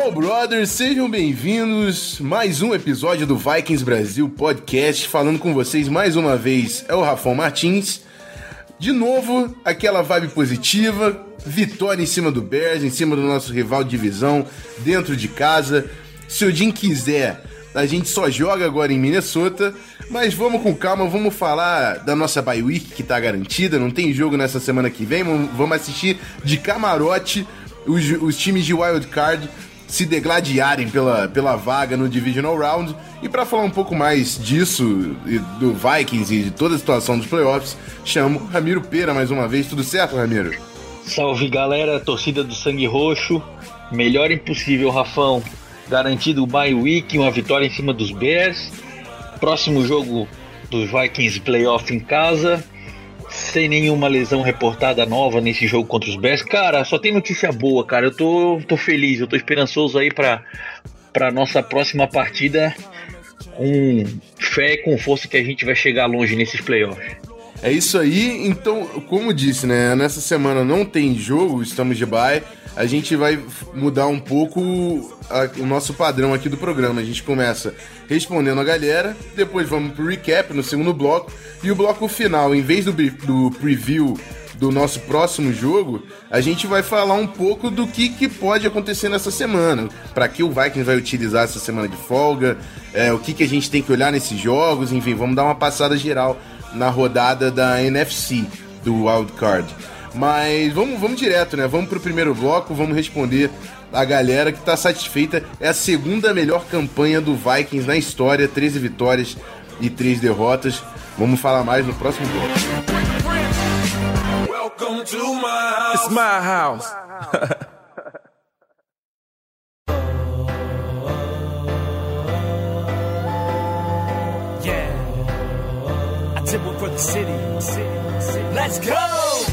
Skull Brothers, sejam bem-vindos. Mais um episódio do Vikings Brasil Podcast. Falando com vocês mais uma vez é o Rafão Martins. De novo, aquela vibe positiva, vitória em cima do Bears, em cima do nosso rival de divisão, dentro de casa. Se o Jim quiser, a gente só joga agora em Minnesota, mas vamos com calma, vamos falar da nossa bye week que tá garantida, não tem jogo nessa semana que vem, vamos assistir de camarote os, os times de wild card se degladiarem pela, pela vaga no Divisional Round. E para falar um pouco mais disso, do Vikings e de toda a situação dos playoffs, chamo Ramiro Pera mais uma vez. Tudo certo, Ramiro? Salve galera, torcida do Sangue Roxo. Melhor impossível, Rafão. Garantido o bye week, uma vitória em cima dos Bears. Próximo jogo dos Vikings playoff em casa sem nenhuma lesão reportada nova nesse jogo contra os Bears. Cara, só tem notícia boa, cara. Eu tô, tô feliz, eu tô esperançoso aí pra, pra nossa próxima partida com fé e com força que a gente vai chegar longe nesses playoffs. É isso aí, então, como disse, né? Nessa semana não tem jogo, estamos de bye. A gente vai mudar um pouco a, o nosso padrão aqui do programa. A gente começa respondendo a galera, depois vamos pro recap no segundo bloco, e o bloco final, em vez do, do preview do nosso próximo jogo, a gente vai falar um pouco do que, que pode acontecer nessa semana. Para que o Vikings vai utilizar essa semana de folga, é, o que, que a gente tem que olhar nesses jogos, enfim, vamos dar uma passada geral na rodada da NFC do Wild Card. Mas vamos, vamos direto, né? Vamos pro primeiro bloco, vamos responder a galera que tá satisfeita. É a segunda melhor campanha do Vikings na história, 13 vitórias e 3 derrotas. Vamos falar mais no próximo bloco. Welcome to my house. It's my house. Yeah, I did one for the city. Let's go.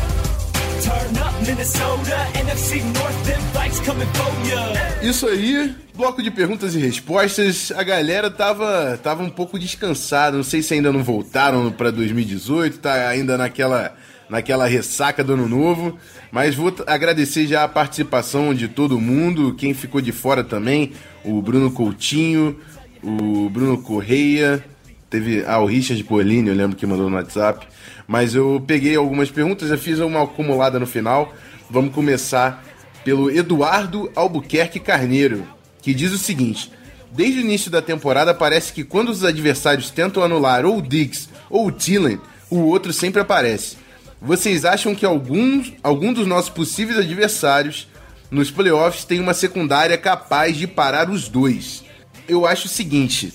Isso aí, bloco de perguntas e respostas. A galera tava, tava um pouco descansada. Não sei se ainda não voltaram para 2018, tá ainda naquela naquela ressaca do ano novo. Mas vou agradecer já a participação de todo mundo, quem ficou de fora também, o Bruno Coutinho, o Bruno Correia, teve ah, o Richard Polini, eu lembro que mandou no WhatsApp. Mas eu peguei algumas perguntas, já fiz uma acumulada no final. Vamos começar pelo Eduardo Albuquerque Carneiro, que diz o seguinte: Desde o início da temporada, parece que quando os adversários tentam anular ou o Diggs ou o Thielen, o outro sempre aparece. Vocês acham que alguns, algum dos nossos possíveis adversários nos playoffs tem uma secundária capaz de parar os dois? Eu acho o seguinte: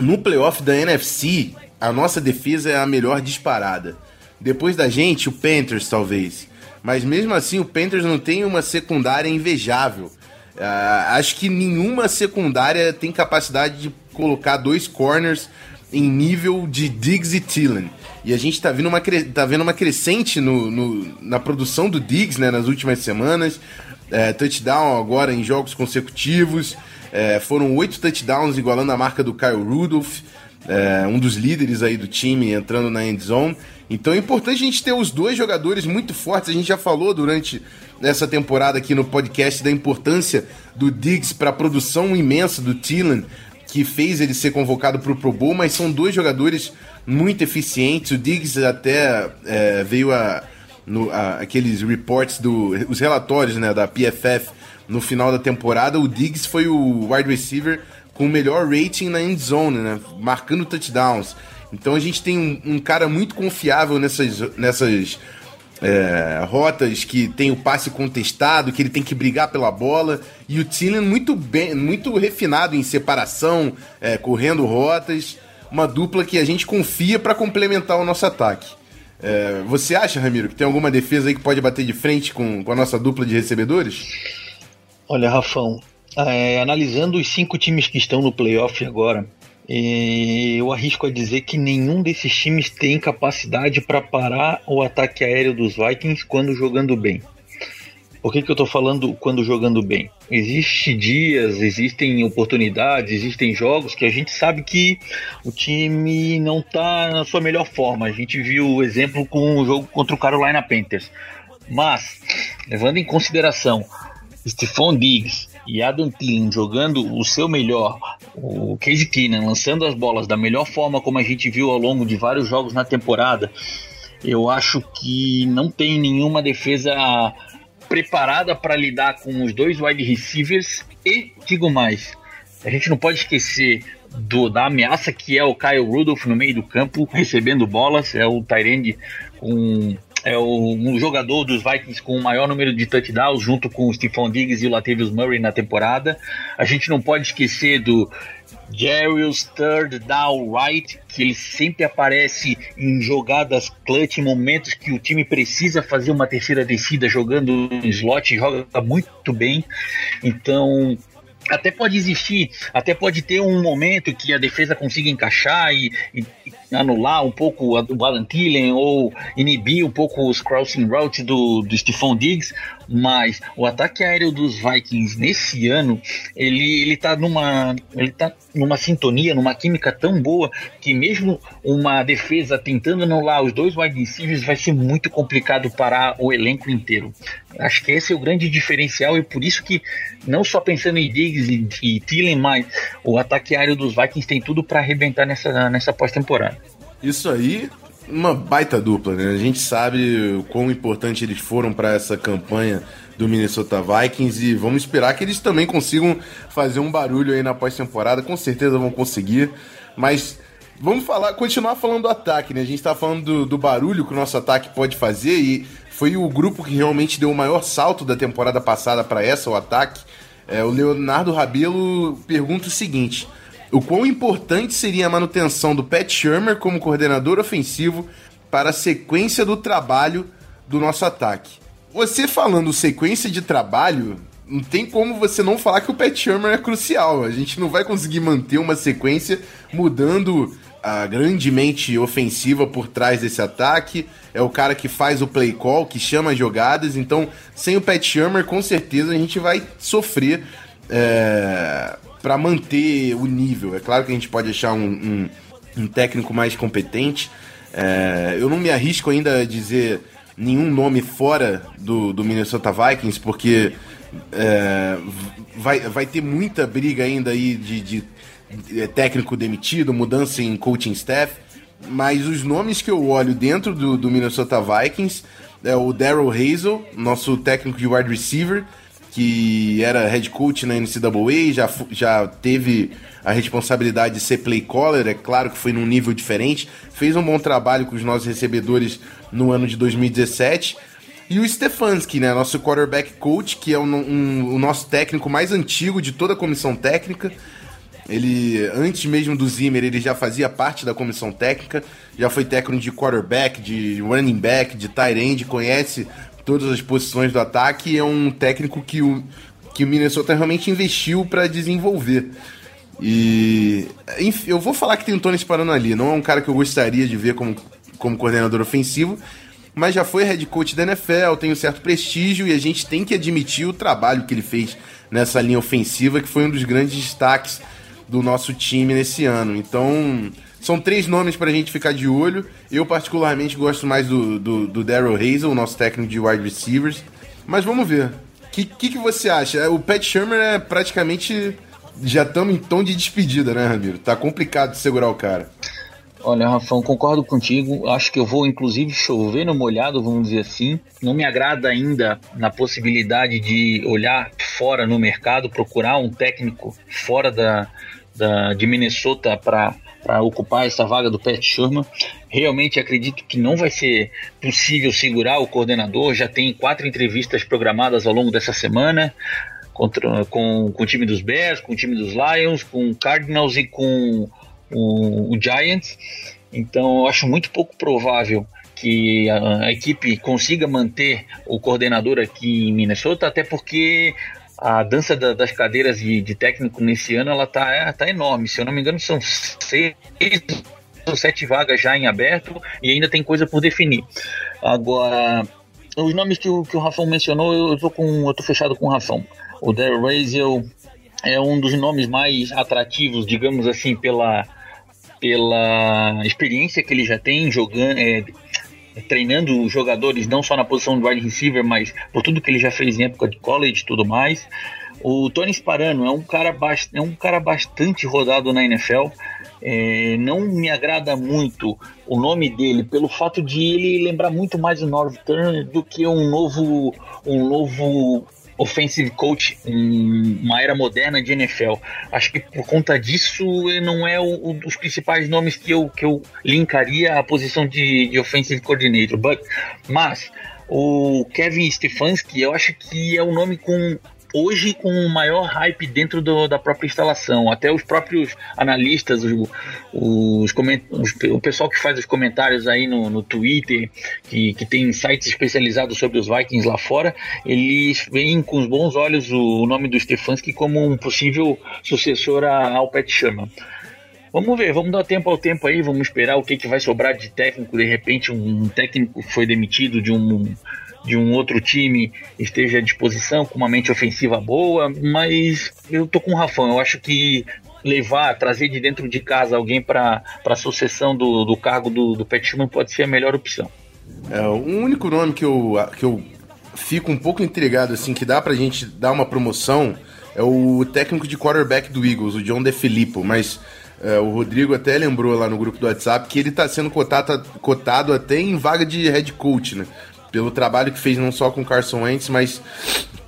no playoff da NFC, a nossa defesa é a melhor disparada. Depois da gente, o Panthers talvez. Mas mesmo assim, o Panthers não tem uma secundária invejável. Uh, acho que nenhuma secundária tem capacidade de colocar dois corners em nível de Diggs e Thielen. E a gente tá vendo uma, tá vendo uma crescente no, no na produção do Diggs né, nas últimas semanas. É, touchdown agora em jogos consecutivos. É, foram oito touchdowns igualando a marca do Kyle Rudolph, é, um dos líderes aí do time entrando na end zone. Então é importante a gente ter os dois jogadores muito fortes. A gente já falou durante essa temporada aqui no podcast da importância do Diggs para a produção imensa do Thielen, que fez ele ser convocado para o Pro Bowl, mas são dois jogadores muito eficientes. O Diggs até é, veio a, no, a, aqueles reports do os relatórios né, da PFF no final da temporada. O Diggs foi o wide receiver com o melhor rating na end zone, né, marcando touchdowns. Então a gente tem um, um cara muito confiável nessas, nessas é, rotas que tem o passe contestado, que ele tem que brigar pela bola. E o Thielen muito bem, muito refinado em separação, é, correndo rotas uma dupla que a gente confia para complementar o nosso ataque. É, você acha, Ramiro, que tem alguma defesa aí que pode bater de frente com, com a nossa dupla de recebedores? Olha, Rafão, é, analisando os cinco times que estão no playoff agora, é, eu arrisco a dizer que nenhum desses times tem capacidade para parar o ataque aéreo dos Vikings quando jogando bem. Por que, que eu estou falando quando jogando bem? Existem dias, existem oportunidades, existem jogos que a gente sabe que o time não está na sua melhor forma. A gente viu o exemplo com o jogo contra o Carolina Panthers. Mas, levando em consideração Stephon Diggs e Adam Thielen jogando o seu melhor, o Casey Keenan lançando as bolas da melhor forma como a gente viu ao longo de vários jogos na temporada, eu acho que não tem nenhuma defesa preparada para lidar com os dois wide receivers e digo mais, a gente não pode esquecer do, da ameaça que é o Kyle Rudolph no meio do campo recebendo bolas, é o Tyrande com é o, um jogador dos Vikings com o maior número de touchdowns, junto com o Stephon Diggs e o Latavius Murray na temporada. A gente não pode esquecer do Jarius Third Down Right, que ele sempre aparece em jogadas clutch, em momentos que o time precisa fazer uma terceira descida jogando no slot, joga muito bem. Então, até pode existir, até pode ter um momento que a defesa consiga encaixar e, e anular um pouco o Alan Thielen ou inibir um pouco os crossing routes do, do Stephon Diggs, mas o ataque aéreo dos Vikings nesse ano, ele, ele tá numa ele tá numa sintonia, numa química tão boa que mesmo uma defesa tentando anular os dois wide receivers vai ser muito complicado parar o elenco inteiro. Acho que esse é o grande diferencial e por isso que não só pensando em Diggs e, e Thielen, mas o ataque aéreo dos Vikings tem tudo para arrebentar nessa, nessa pós-temporada. Isso aí, uma baita dupla, né? A gente sabe o quão importante eles foram para essa campanha do Minnesota Vikings e vamos esperar que eles também consigam fazer um barulho aí na pós-temporada. Com certeza vão conseguir, mas vamos falar, continuar falando do ataque, né? A gente tá falando do, do barulho que o nosso ataque pode fazer e foi o grupo que realmente deu o maior salto da temporada passada para essa, o ataque. É, o Leonardo Rabelo pergunta o seguinte: o quão importante seria a manutenção do Pat Shermer como coordenador ofensivo para a sequência do trabalho do nosso ataque. Você falando sequência de trabalho, não tem como você não falar que o Pat Shermer é crucial. A gente não vai conseguir manter uma sequência mudando a grande mente ofensiva por trás desse ataque. É o cara que faz o play call, que chama as jogadas. Então, sem o Pat Shermer, com certeza a gente vai sofrer é, para manter o nível. É claro que a gente pode achar um, um, um técnico mais competente. É, eu não me arrisco ainda a dizer nenhum nome fora do, do Minnesota Vikings, porque é, vai, vai ter muita briga ainda aí de, de, de é, técnico demitido, mudança em coaching staff. Mas os nomes que eu olho dentro do, do Minnesota Vikings é o Daryl Hazel, nosso técnico de wide receiver, que era head coach na NCAA, já, já teve a responsabilidade de ser play caller, é claro que foi num nível diferente, fez um bom trabalho com os nossos recebedores no ano de 2017. E o Stefanski, né, nosso quarterback coach, que é um, um, o nosso técnico mais antigo de toda a comissão técnica. Ele, antes mesmo do Zimmer, ele já fazia parte da comissão técnica, já foi técnico de quarterback, de running back, de tight end, conhece todas as posições do ataque. É um técnico que o, que o Minnesota realmente investiu para desenvolver. E enfim, eu vou falar que tem o Tony Sparano ali. Não é um cara que eu gostaria de ver como, como coordenador ofensivo, mas já foi head coach da NFL, tem um certo prestígio e a gente tem que admitir o trabalho que ele fez nessa linha ofensiva, que foi um dos grandes destaques do nosso time nesse ano. Então, são três nomes para a gente ficar de olho. Eu, particularmente, gosto mais do, do, do Daryl Hazel, o nosso técnico de wide receivers. Mas vamos ver. O que, que, que, você acha? O Pat Shermer é praticamente. Já estamos em tom de despedida, né, Ramiro? Tá complicado de segurar o cara. Olha, Rafão, concordo contigo. Acho que eu vou, inclusive, chover no molhado, vamos dizer assim. Não me agrada ainda na possibilidade de olhar fora no mercado, procurar um técnico fora da, da de Minnesota para para ocupar essa vaga do Pat Sherman. Realmente acredito que não vai ser possível segurar o coordenador. Já tem quatro entrevistas programadas ao longo dessa semana contra, com, com o time dos Bears, com o time dos Lions, com o Cardinals e com o, o Giants. Então eu acho muito pouco provável que a, a, equipe consiga manter o coordenador aqui em Minnesota, até porque a dança da, das cadeiras de, de, técnico nesse ano ela tá, é, tá enorme. Se eu não me engano, são seis ou sete vagas já em aberto e ainda tem coisa por definir. Agora, os nomes que o, que o Rafão mencionou, eu tô, com, eu tô fechado com o Rafão. O Daryl Razel é um dos nomes mais atrativos, digamos assim, pela, pela experiência que ele já tem jogando, é, treinando jogadores não só na posição de wide receiver, mas por tudo que ele já fez em época de college e tudo mais. O Tony Sparano é um cara, é um cara bastante rodado na NFL. É, não me agrada muito o nome dele pelo fato de ele lembrar muito mais o Northern do que um novo um novo offensive coach em uma era moderna de NFL. Acho que por conta disso não é um dos principais nomes que eu, que eu linkaria à posição de, de offensive coordinator. But, mas o Kevin Stefanski, eu acho que é um nome com hoje com o maior hype dentro do, da própria instalação. Até os próprios analistas, os, os, os, o pessoal que faz os comentários aí no, no Twitter, que, que tem sites especializados sobre os Vikings lá fora, eles veem com os bons olhos o, o nome do Stefanski como um possível sucessor ao Pat Sherman. Vamos ver, vamos dar tempo ao tempo aí, vamos esperar o que, que vai sobrar de técnico. De repente, um técnico foi demitido de um de um outro time esteja à disposição com uma mente ofensiva boa, mas eu tô com o Rafão, eu acho que levar, trazer de dentro de casa alguém para a sucessão do, do cargo do, do Petman pode ser a melhor opção. É, o único nome que eu, que eu fico um pouco intrigado, assim, que dá pra gente dar uma promoção é o técnico de quarterback do Eagles, o John DeFilippo, mas é, o Rodrigo até lembrou lá no grupo do WhatsApp que ele está sendo cotado, cotado até em vaga de head coach, né? Pelo trabalho que fez não só com Carson Wentz, mas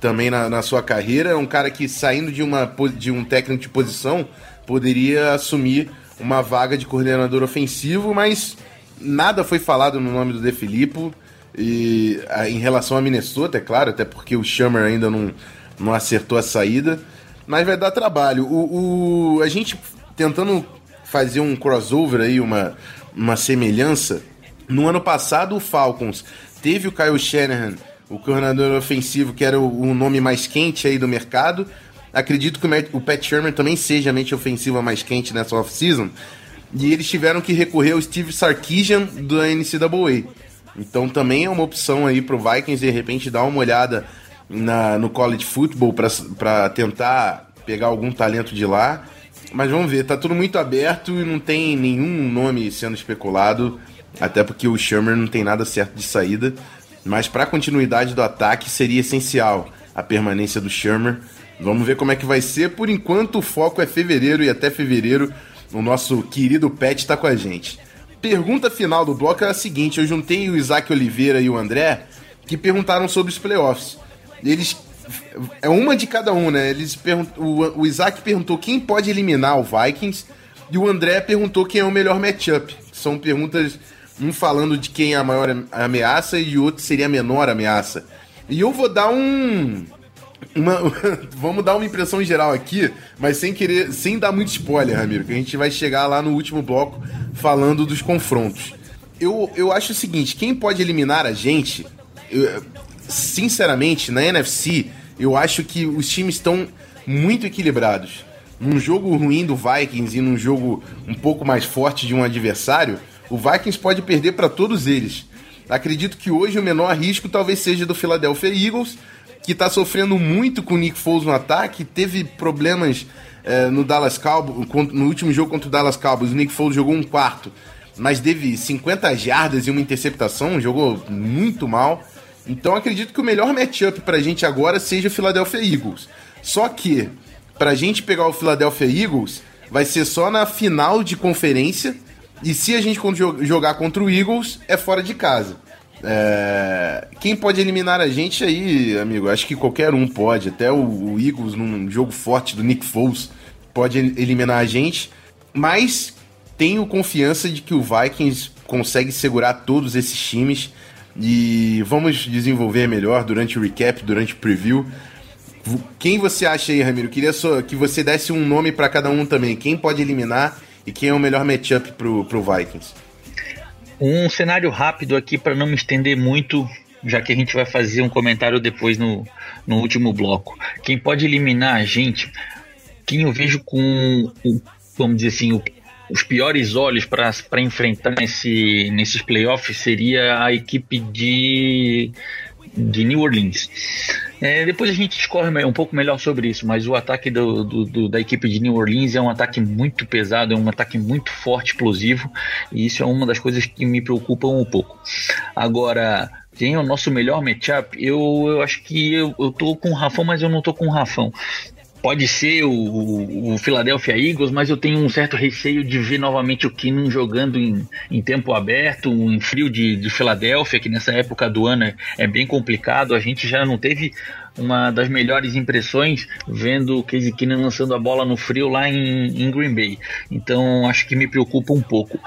também na, na, sua carreira. É um cara que, saindo de, uma, de um técnico de posição, poderia assumir uma vaga de coordenador ofensivo, mas nada foi falado no nome do De Filippo. E em relação a Minnesota, é claro, até porque o Shammer ainda não, não acertou a saída. Mas vai dar trabalho. O, o, a gente tentando fazer um crossover aí, uma, uma semelhança. No ano passado, o Falcons Teve o Kyle Shanahan, o coordenador ofensivo, que era o, o nome mais quente aí do mercado. Acredito que o, o Pat Shermer também seja a mente ofensiva mais quente nessa off-season. E eles tiveram que recorrer ao Steve Sarkisian do NCAA. Então também é uma opção aí pro Vikings de repente dar uma olhada na, no college football para tentar pegar algum talento de lá. Mas vamos ver, tá tudo muito aberto e não tem nenhum nome sendo especulado. Até porque o Shermer não tem nada certo de saída. Mas para a continuidade do ataque seria essencial a permanência do Shermer. Vamos ver como é que vai ser. Por enquanto o foco é fevereiro e até fevereiro o nosso querido Pet está com a gente. Pergunta final do bloco é a seguinte: eu juntei o Isaac Oliveira e o André que perguntaram sobre os playoffs. Eles é uma de cada um, né? Eles pergunt... o, o Isaac perguntou quem pode eliminar o Vikings e o André perguntou quem é o melhor matchup. São perguntas um falando de quem é a maior ameaça e o outro seria a menor ameaça. E eu vou dar um. Uma, vamos dar uma impressão geral aqui, mas sem querer, sem dar muito spoiler, Ramiro, que a gente vai chegar lá no último bloco falando dos confrontos. Eu, eu acho o seguinte: quem pode eliminar a gente, eu, sinceramente, na NFC, eu acho que os times estão muito equilibrados. Num jogo ruim do Vikings e num jogo um pouco mais forte de um adversário, o Vikings pode perder para todos eles. Acredito que hoje o menor risco talvez seja do Philadelphia Eagles, que está sofrendo muito com o Nick Foles no ataque, teve problemas é, no Dallas Cowboys, no último jogo contra o Dallas Cowboys, o Nick Foles jogou um quarto, mas teve 50 jardas e uma interceptação, jogou muito mal. Então acredito que o melhor matchup para a gente agora seja o Philadelphia Eagles. Só que para a gente pegar o Philadelphia Eagles vai ser só na final de conferência e se a gente jogar contra o Eagles, é fora de casa. É... Quem pode eliminar a gente aí, amigo? Acho que qualquer um pode. Até o, Eagles, num jogo forte do Nick Foles, pode eliminar a gente. Mas tenho confiança de que o Vikings consegue segurar todos esses times. E vamos desenvolver melhor durante o recap, durante o preview. Quem você acha aí, Ramiro? Queria só que você desse um nome para cada um também. Quem pode eliminar e quem é o melhor matchup pro, pro Vikings? Um cenário rápido aqui para não me estender muito. já que a gente vai fazer um comentário depois no, no último bloco. Quem pode eliminar a gente, quem eu vejo com, vamos dizer assim, o, os piores olhos para enfrentar nesse, nesses playoffs seria a equipe de, de New Orleans. É, depois a gente discorre um pouco melhor sobre isso, mas o ataque do, do, do, da equipe de New Orleans é um ataque muito pesado, é um ataque muito forte, explosivo, e isso é uma das coisas que me preocupam um pouco. Agora, quem é o nosso melhor matchup? Eu, eu acho que eu, eu tô com o Rafão, mas eu não tô com o Rafão pode ser o, o, Philadelphia Eagles, mas eu tenho um certo receio de ver novamente o Keenan jogando em, em tempo aberto, em frio de, de Filadélfia, que nessa época do ano é, é bem complicado. A gente já não teve uma das melhores impressões vendo o Casey Keenan lançando a bola no frio lá em, em Green Bay. Então acho que me preocupa um pouco.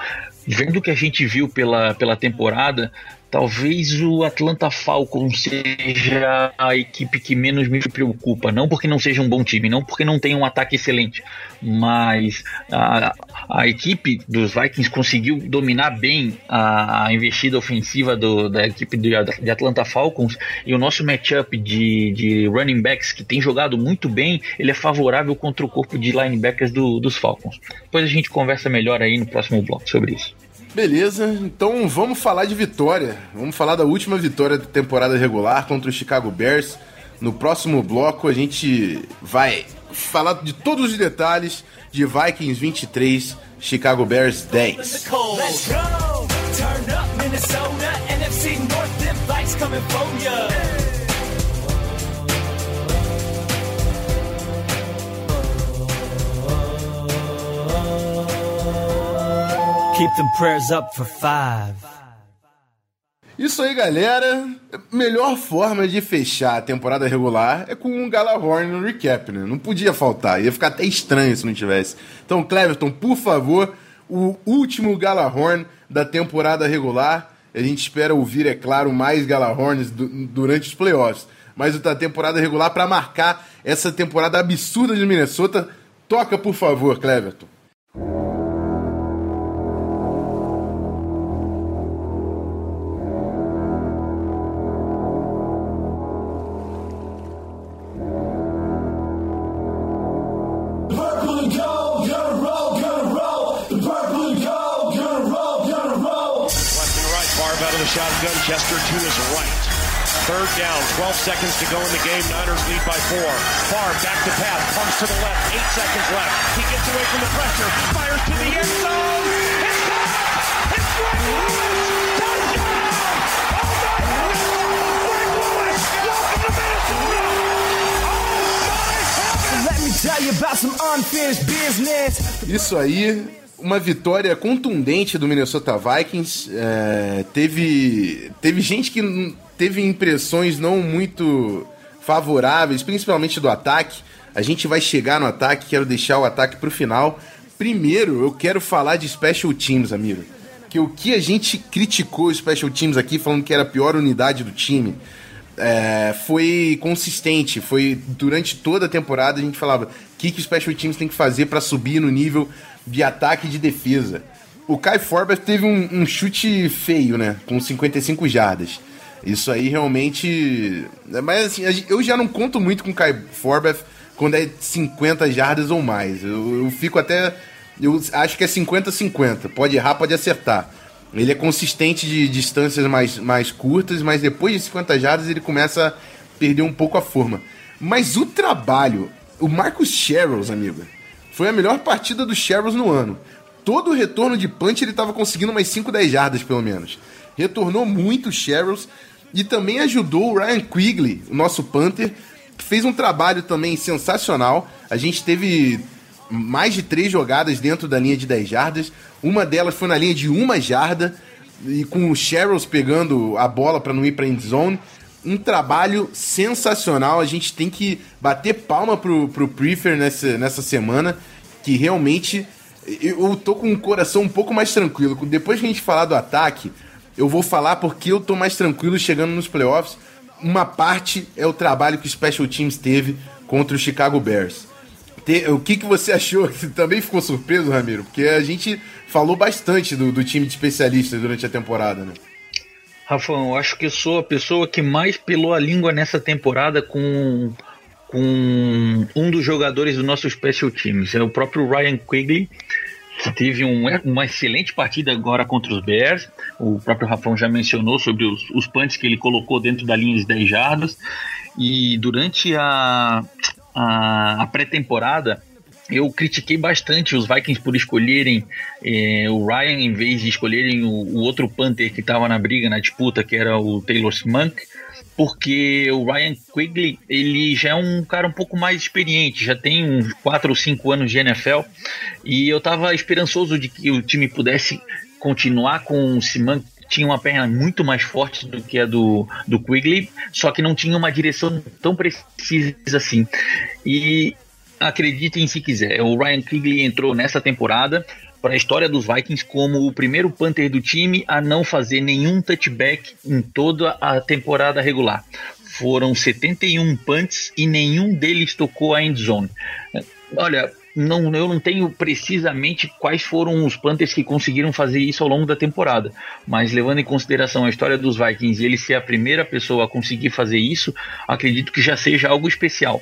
Vendo o que a gente viu pela, pela temporada, Talvez o Atlanta Falcons seja a equipe que menos me preocupa. Não porque não seja um bom time, não porque não tenha um ataque excelente, mas a, a equipe dos Vikings conseguiu dominar bem a, a investida ofensiva do, da equipe de, de, Atlanta Falcons e o nosso matchup de, de running backs que tem jogado muito bem, ele é favorável contra o corpo de linebackers do, dos Falcons. Depois a gente conversa melhor aí no próximo bloco sobre isso. Beleza, então vamos falar de vitória. Vamos falar da última vitória da temporada regular contra o Chicago Bears. No próximo bloco a gente vai falar de todos os detalhes de Vikings 23, Chicago Bears 10. Let's go! Turn up Minnesota, NFC North, them Vikes coming for ya. Keep them prayers up for five. Isso aí, galera. Melhor forma de fechar a temporada regular é com um Galahorn no recap, né? Não podia faltar. Ia ficar até estranho se não tivesse. Então, Cleverton, por favor, o último Galahorn da temporada regular. A gente espera ouvir, é claro, mais Galahorns durante os playoffs. Mas da temporada regular para marcar essa temporada absurda de Minnesota. Toca, por favor, Cleverton. Third down, 12 seconds to go in the game. Niners lead by four. Far back to pass, pumps to the left, eight seconds left. He gets away from the pressure, fires to the end zone. It's caught! It's Greg Lewis! Touchdown! Oh my God! Greg Lewis! Welcome to Minnesota! Let me tell you about some unfinished business. Isso aí uma vitória contundente do Minnesota Vikings. É, teve, teve gente que teve impressões não muito favoráveis, principalmente do ataque. A gente vai chegar no ataque, quero deixar o ataque para o final. Primeiro, eu quero falar de Special Teams, amigo. Que o que a gente criticou o Special Teams aqui, falando que era a pior unidade do time, é, foi consistente. Foi durante toda a temporada a gente falava o que, que o Special Teams tem que fazer para subir no nível de ataque e de defesa. O Kai Forbes teve um, um chute feio, né? Com 55 jardas. Isso aí realmente. Mas assim, eu já não conto muito com o Kai Forbeth quando é 50 jardas ou mais. Eu, eu fico até. Eu acho que é 50-50. Pode errar, pode acertar. Ele é consistente de distâncias mais, mais curtas, mas depois de 50 jardas ele começa a perder um pouco a forma. Mas o trabalho, o Marcus Sherrills, amigo, foi a melhor partida do Sherrills no ano. Todo o retorno de punch ele estava conseguindo umas 5, 10 jardas pelo menos. Retornou muito o Sherrills. E também ajudou o Ryan Quigley, o nosso Panther, que fez um trabalho também sensacional. A gente teve mais de três jogadas dentro da linha de 10 jardas. Uma delas foi na linha de uma jarda, e com o Sherrills pegando a bola para não ir para end zone. Um trabalho sensacional. A gente tem que bater palma pro, pro Prefer nessa, nessa semana, que realmente eu tô com o coração um pouco mais tranquilo. Depois que a gente falar do ataque, eu vou falar porque eu tô mais tranquilo chegando nos playoffs. Uma parte é o trabalho que o Special Teams teve contra o Chicago Bears. o que, que você achou? Você também ficou surpreso, Ramiro? Porque a gente falou bastante do, do time de especialistas durante a temporada, né? Rafão, acho que sou a pessoa que mais pelou a língua nessa temporada com, com um dos jogadores do nosso Special Teams. É o próprio Ryan Quigley, que teve um, uma excelente partida agora contra os Bears. O próprio Rafão já mencionou sobre os, os punts que ele colocou dentro da linha de 10 jardas. E durante a, a, a pré-temporada, eu critiquei bastante os Vikings por escolherem eh, o Ryan em vez de escolherem o, o outro Panther que estava na briga, na disputa, que era o Taylor Smunk, porque o Ryan Quigley ele já é um cara um pouco mais experiente, já tem uns 4 ou 5 anos de NFL, e eu estava esperançoso de que o time pudesse continuar com o Simon tinha uma perna muito mais forte do que a do, do Quigley, só que não tinha uma direção tão precisa assim. E acreditem se quiser, o Ryan Quigley entrou nessa temporada para a história dos Vikings como o primeiro punter do time a não fazer nenhum touchback em toda a temporada regular. Foram 71 punts e nenhum deles tocou a end zone. Olha, não, eu não tenho precisamente quais foram os Panthers que conseguiram fazer isso ao longo da temporada, mas levando em consideração a história dos Vikings e ele ser a primeira pessoa a conseguir fazer isso, acredito que já seja algo especial.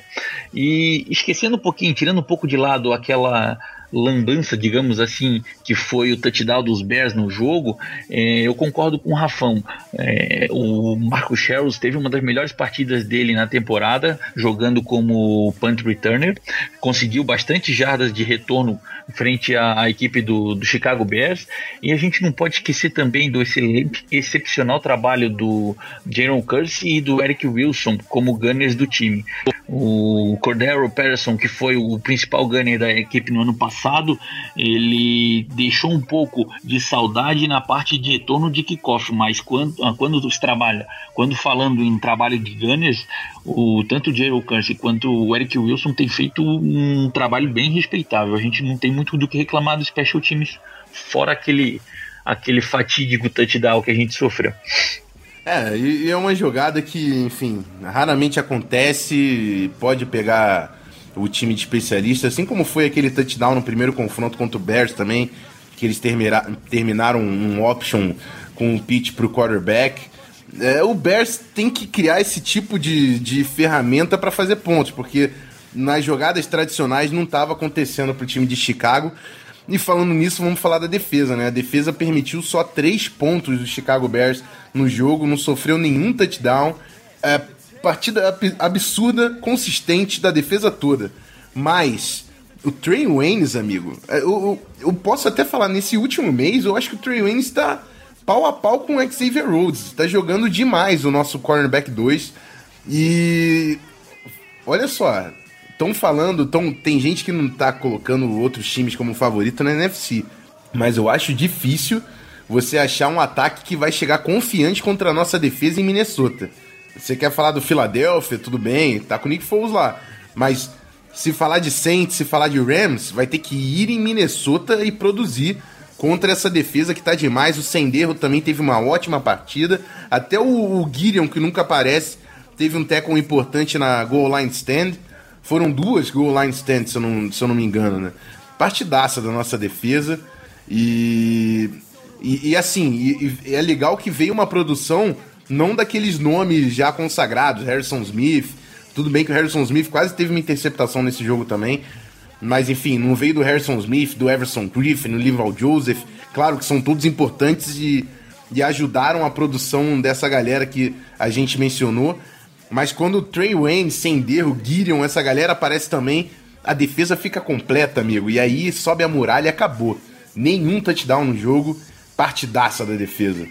E esquecendo um pouquinho, tirando um pouco de lado aquela lambança, digamos assim, que foi o touchdown dos Bears no jogo, é, eu concordo com o Rafão. É, o Marco Sherrills teve uma das melhores partidas dele na temporada, jogando como punt returner, conseguiu bastante jardas de retorno frente à, à equipe do, do, Chicago Bears, e a gente não pode esquecer também do excelente, excepcional trabalho do Jaron Curse e do Eric Wilson como gunners do time. O Cordero Patterson, que foi o principal gunner da equipe no ano passado, passado ele deixou um pouco de saudade na parte de retorno de kickoff, mas quando, ah, quando se trabalha, quando falando em trabalho de gunners, o, tanto o Jerry quanto o Eric Wilson tem feito um trabalho bem respeitável. A gente não tem muito do que reclamar dos special teams, fora aquele, aquele fatídico touchdown que a gente sofreu. É, e é uma jogada que, enfim, raramente acontece, pode pegar o time de especialistas, assim como foi aquele touchdown no primeiro confronto contra o Bears também, que eles terminaram um option com um pitch para o quarterback. É, o Bears tem que criar esse tipo de, de ferramenta para fazer pontos, porque nas jogadas tradicionais não estava acontecendo para o time de Chicago. E falando nisso, vamos falar da defesa, né? A defesa permitiu só três pontos do Chicago Bears no jogo, não sofreu nenhum touchdown. É, partida absurda, consistente da defesa toda. Mas o Trey Waynes, amigo, é, eu, eu, eu, posso até falar nesse último mês, eu acho que o Trey Waynes está pau a pau com o Xavier Rhodes. Está jogando demais o nosso cornerback 2. E olha só, estão falando, tão, tem gente que não está colocando outros times como favorito na NFC. Mas eu acho difícil você achar um ataque que vai chegar confiante contra a nossa defesa em Minnesota. Você quer falar do Philadelphia, tudo bem, tá com o Nick Foles lá. Mas se falar de Saints, se falar de Rams, vai ter que ir em Minnesota e produzir contra essa defesa que tá demais. O Senderro também teve uma ótima partida. Até o, o Gideon, que nunca aparece, teve um tackle importante na goal line stand. Foram duas goal line stands, se eu não, se eu não me engano, né? Partidaça da nossa defesa. E, e, e assim, e, e é legal que veio uma produção não daqueles nomes já consagrados, Harrison Smith. Tudo bem que o Harrison Smith quase teve uma interceptação nesse jogo também. Mas enfim, não veio do Harrison Smith, do Everson Griffin, do Lival Joseph. Claro que são todos importantes e, e ajudaram a produção dessa galera que a gente mencionou. Mas quando o Trey Wayne, Sendeiro, Gideon, essa galera aparece também, a defesa fica completa, amigo. E aí sobe a muralha e acabou. Nenhum touchdown no jogo, partidaça da defesa.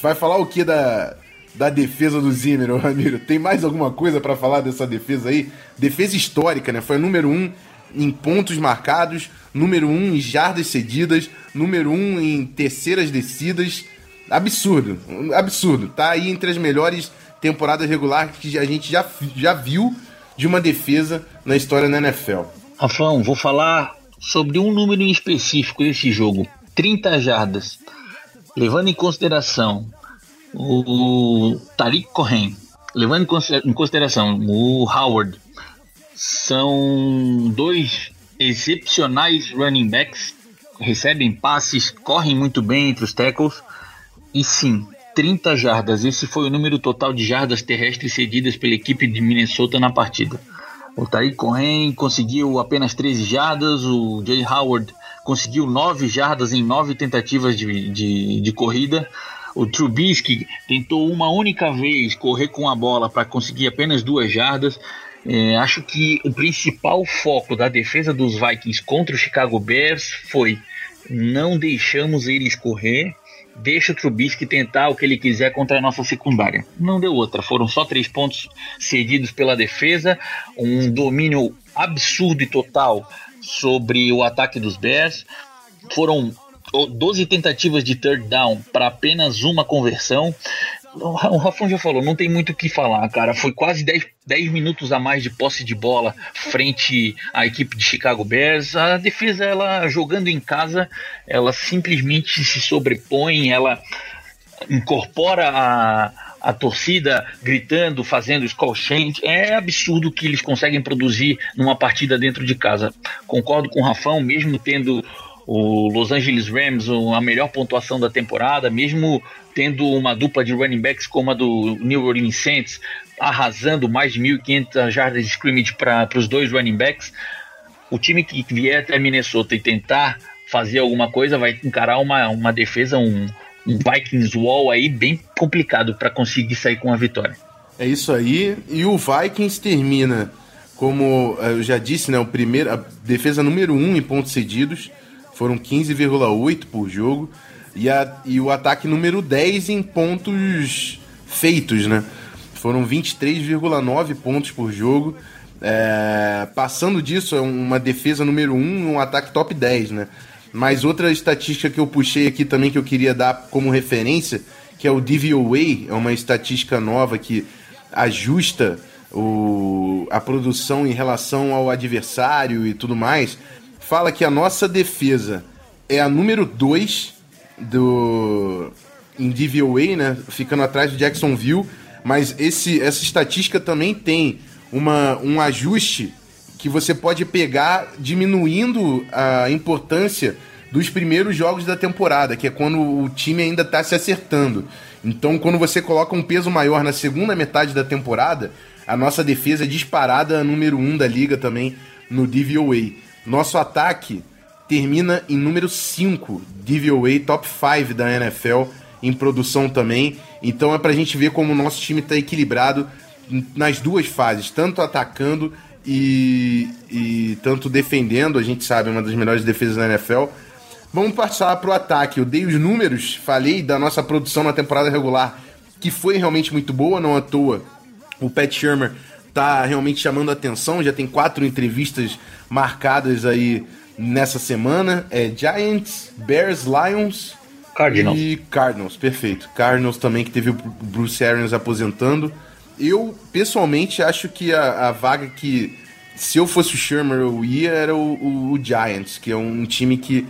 Vai falar o que da, da defesa do Zimmer, Ramiro. Tem mais alguma coisa para falar dessa defesa aí? Defesa histórica, né? Foi número um em pontos marcados, número um em jardas cedidas, número um em terceiras descidas. Absurdo, absurdo. Tá aí entre as melhores temporadas regulares que a gente já, já viu de uma defesa na história da NFL. Rafão, vou falar sobre um número em específico desse jogo: 30 jardas. Levando em consideração o Tariq Cohen, levando em consideração o Howard, são dois excepcionais running backs, recebem passes, correm muito bem entre os tackles. E sim, 30 jardas. Esse foi o número total de jardas terrestres cedidas pela equipe de Minnesota na partida. O Tariq Cohen conseguiu apenas 13 jardas, o Jay Howard conseguiu 9 jardas em 9 tentativas de, de, de corrida. O Trubisky tentou uma única vez correr com a bola para conseguir apenas duas jardas. É, acho que o principal foco da defesa dos Vikings contra o Chicago Bears foi não deixamos eles correr, deixa o Trubisky tentar o que ele quiser contra a nossa secundária. Não deu outra, foram só três pontos cedidos pela defesa, um domínio absurdo e total sobre o ataque dos Bears. Foram 12 tentativas de third down para apenas uma conversão. O Rafão já falou, não tem muito o que falar, cara. Foi quase 10, 10 minutos a mais de posse de bola frente à equipe de Chicago Bears. A defesa, ela jogando em casa, ela simplesmente se sobrepõe, ela incorpora a, a torcida gritando, fazendo skull chant. É absurdo o que eles conseguem produzir numa partida dentro de casa. Concordo com o Rafão, mesmo tendo o Los Angeles Rams a melhor pontuação da temporada, mesmo tendo uma dupla de running backs como a do New Orleans Saints, arrasando mais de 1.500 jardas de scrimmage para os dois running backs, o time que vier até Minnesota e tentar fazer alguma coisa vai encarar uma, uma defesa, um, um Vikings Wall aí bem complicado para conseguir sair com a vitória. É isso aí, e o Vikings termina como eh, eu já disse, né, o primeiro, a defesa número 1 um em pontos cedidos, foram 15,8 por jogo. E, a, e o ataque número 10 em pontos feitos, né? Foram 23,9 pontos por jogo. É, passando disso, é uma defesa número 1 um ataque top 10, né? Mas outra estatística que eu puxei aqui também que eu queria dar como referência, que é o DVOA, é uma estatística nova que ajusta o, a produção em relação ao adversário e tudo mais fala que a nossa defesa é a número 2 do em DVOA, né? Ficando atrás do Jacksonville, mas esse, essa estatística também tem uma, um ajuste que você pode pegar diminuindo a importância dos primeiros jogos da temporada, que é quando o time ainda está se acertando. Então, quando você coloca um peso maior na segunda metade da temporada, a nossa defesa é disparada número 1 um da liga também no DVOA. Nosso ataque termina em número 5, DVOA top 5 da NFL, em produção também. Então é pra gente ver como o nosso time está equilibrado nas duas fases, tanto atacando e, e tanto defendendo. A gente sabe, é uma das melhores defesas da NFL. Vamos passar pro ataque. Eu dei os números, falei da nossa produção na temporada regular, que foi realmente muito boa, não à toa. O Pat Shermer tá realmente chamando a atenção, já tem quatro entrevistas marcadas aí nessa semana. É Giants, Bears, Lions Cardinals. e Cardinals, perfeito. Cardinals também que teve o Bruce Arians aposentando. Eu, pessoalmente, acho que a, a vaga que, se eu fosse o Shermer, eu ia, era o, o, o Giants, que é um time que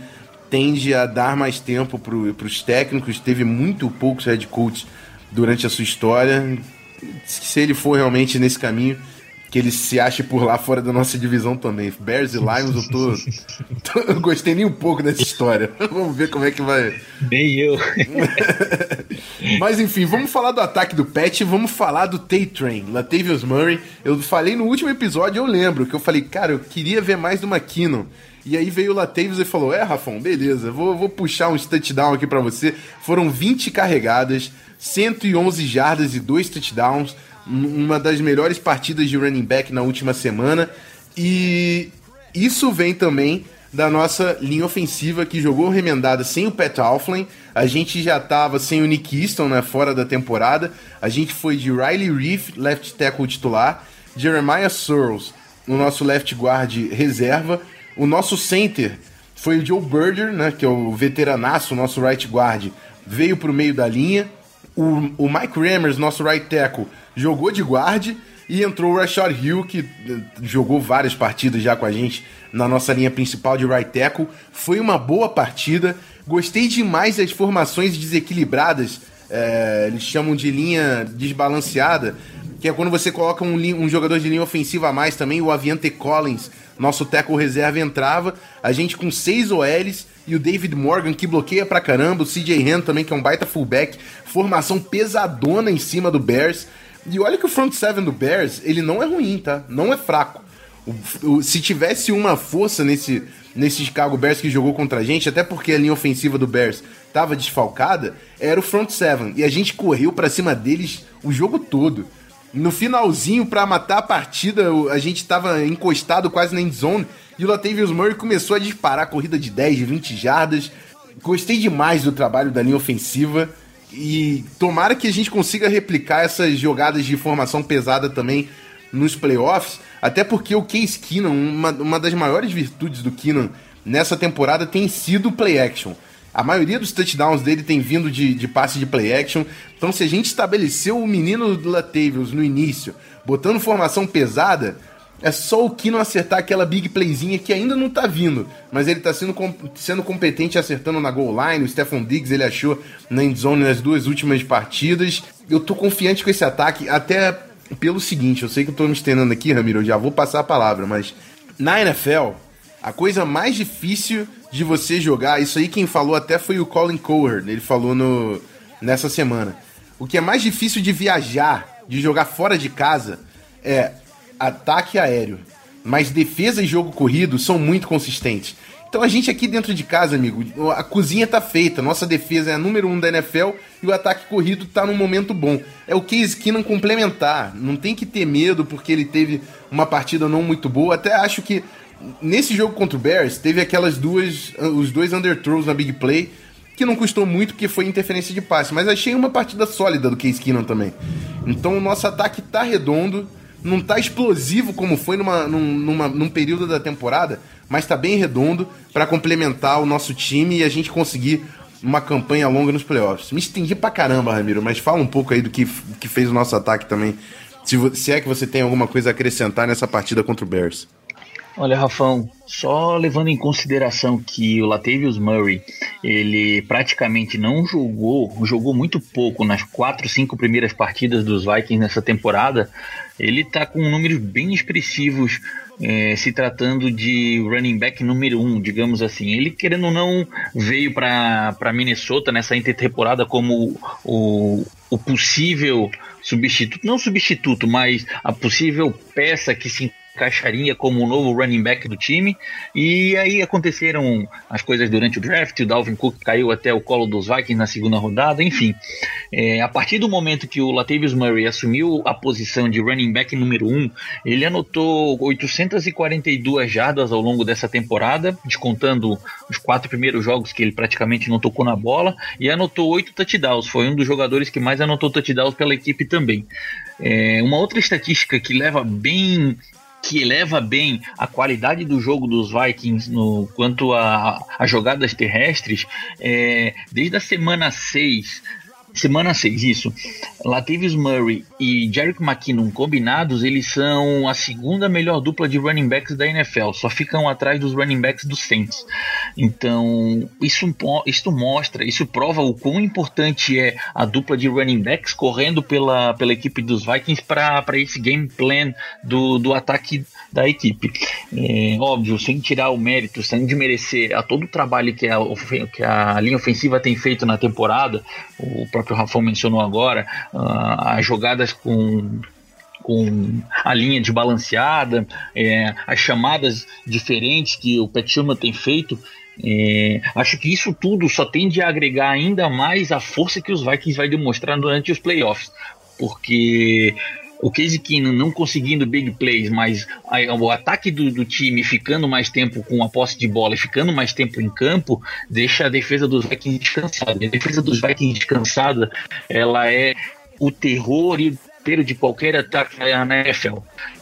tende a dar mais tempo para os técnicos, teve muito poucos head coaches durante a sua história. Se ele for realmente nesse caminho, que ele se ache por lá fora da nossa divisão também. Bears e Lions, eu tô. tô eu gostei nem um pouco dessa história. vamos ver como é que vai. Nem eu. Mas enfim, vamos falar do ataque do Pet, vamos falar do Tay-Train, Latavius Murray. Eu falei no último episódio, eu lembro, que eu falei, cara, eu queria ver mais do McKinnon. E aí veio o Latavius e falou: É, Rafão, beleza, vou, vou puxar um touchdown aqui para você. Foram 20 carregadas, 111 jardas e 2 touchdowns uma das melhores partidas de running back na última semana. E isso vem também da nossa linha ofensiva que jogou remendada sem o Pat Alflin. A gente já estava sem o Nick Easton né, fora da temporada. A gente foi de Riley Reef, left tackle titular, Jeremiah Searles, no nosso left guard reserva. O nosso center foi o Joe Berger, né, que é o veteranaço, nosso right guard, veio para o meio da linha. O, o Mike Rammers, nosso right tackle, jogou de guarde e entrou o Rashad Hill, que eh, jogou várias partidas já com a gente na nossa linha principal de right tackle. Foi uma boa partida. Gostei demais das formações desequilibradas, é, eles chamam de linha desbalanceada, que é quando você coloca um, um, jogador de linha ofensiva a mais também, o Aviante Collins, nosso tackle reserva, entrava. A gente com seis OLs e o David Morgan, que bloqueia pra caramba, o CJ Ham também, que é um baita fullback, formação pesadona em cima do Bears. E olha que o front seven do Bears, ele não é ruim, tá? Não é fraco. O, o, se tivesse uma força nesse, nesse Chicago Bears que jogou contra a gente, até porque a linha ofensiva do Bears estava desfalcada, era o front seven. E a gente correu para cima deles o jogo todo. No finalzinho, para matar a partida, a gente estava encostado quase na end zone e o Latavius Murray começou a disparar a corrida de 10, 20 jardas. Gostei demais do trabalho da linha ofensiva e tomara que a gente consiga replicar essas jogadas de formação pesada também nos playoffs, até porque o Case Keenan, uma, uma das maiores virtudes do Keenan nessa temporada tem sido o play action. A maioria dos touchdowns dele tem vindo de, de passe de play action. Então, se a gente estabeleceu o menino do Latavius no início, botando formação pesada, é só o Kino acertar aquela big playzinha que ainda não tá vindo, mas ele tá sendo, sendo competente acertando na goal line. O Stephon Diggs ele achou na endzone nas duas últimas partidas. Eu tô confiante com esse ataque, até pelo seguinte: eu sei que eu tô me estendendo aqui, Ramiro, eu já vou passar a palavra, mas na NFL, a coisa mais difícil de você jogar, isso aí quem falou até foi o Colin Cowherd, ele falou no, nessa semana. O que é mais difícil de viajar, de jogar fora de casa, é ataque aéreo, mas defesa e jogo corrido são muito consistentes. Então a gente aqui dentro de casa, amigo, a cozinha tá feita. Nossa defesa é a número um da NFL e o ataque corrido tá num momento bom. É o Case Keenum complementar. Não tem que ter medo porque ele teve uma partida não muito boa. Até acho que nesse jogo contra o Bears teve aquelas duas, os dois underthrows na big play que não custou muito porque foi interferência de passe. Mas achei uma partida sólida do Case Keenum também. Então o nosso ataque tá redondo não tá explosivo como foi numa, num, numa, num período da temporada, mas tá bem redondo para complementar o nosso time e a gente conseguir uma campanha longa nos playoffs. Me estendi pra caramba, Ramiro, mas fala um pouco aí do que, que fez o nosso ataque também. Se, se é que você tem alguma coisa a acrescentar nessa partida contra o Bears. Olha, Rafão, só levando em consideração que o Latavius Murray, ele praticamente não jogou, jogou muito pouco nas quatro, cinco primeiras partidas dos Vikings nessa temporada, ele tá com números bem expressivos é, se tratando de running back número um, digamos assim. Ele, querendo ou não, veio para Minnesota nessa intertemporada como o, o possível substituto, não substituto, mas a possível peça que se encaixaria como o novo running back do time. E aí aconteceram as coisas durante o draft, o Dalvin Cook caiu até o colo dos Vikings na segunda rodada, enfim. É, a partir do momento que o Latavius Murray assumiu a posição de running back número 1, um, ele anotou 842 jardas ao longo dessa temporada, descontando os quatro primeiros jogos que ele praticamente não tocou na bola, e anotou oito touchdowns. Foi um dos jogadores que mais anotou touchdowns pela equipe também. É, uma outra estatística que leva bem que eleva bem a qualidade do jogo dos Vikings no quanto a, a jogadas terrestres, é, desde a semana 6 Semana 6, isso. Latavius Murray e Jerick McKinnon combinados, eles são a segunda melhor dupla de running backs da NFL. Só ficam atrás dos running backs do Saints. Então, isso, isso mostra, isso prova o quão importante é a dupla de running backs correndo pela, pela equipe dos Vikings para esse game plan do, do ataque da equipe. É, óbvio, sem tirar o mérito, sem desmerecer a todo o trabalho que a, que a linha ofensiva tem feito na temporada, o próprio Rafão mencionou agora, uh, as jogadas com com a linha desbalanceada, é, as chamadas diferentes que o Pat tem feito, é, acho que isso tudo só tende a agregar ainda mais a força que os Vikings vai demonstrar durante os playoffs, porque o Case Keenum não conseguindo big plays, mas a, o ataque do, do, time ficando mais tempo com a posse de bola e ficando mais tempo em campo, deixa a defesa dos Vikings descansada. E a defesa dos Vikings descansada, ela é o terror e o de qualquer ataque na NFL.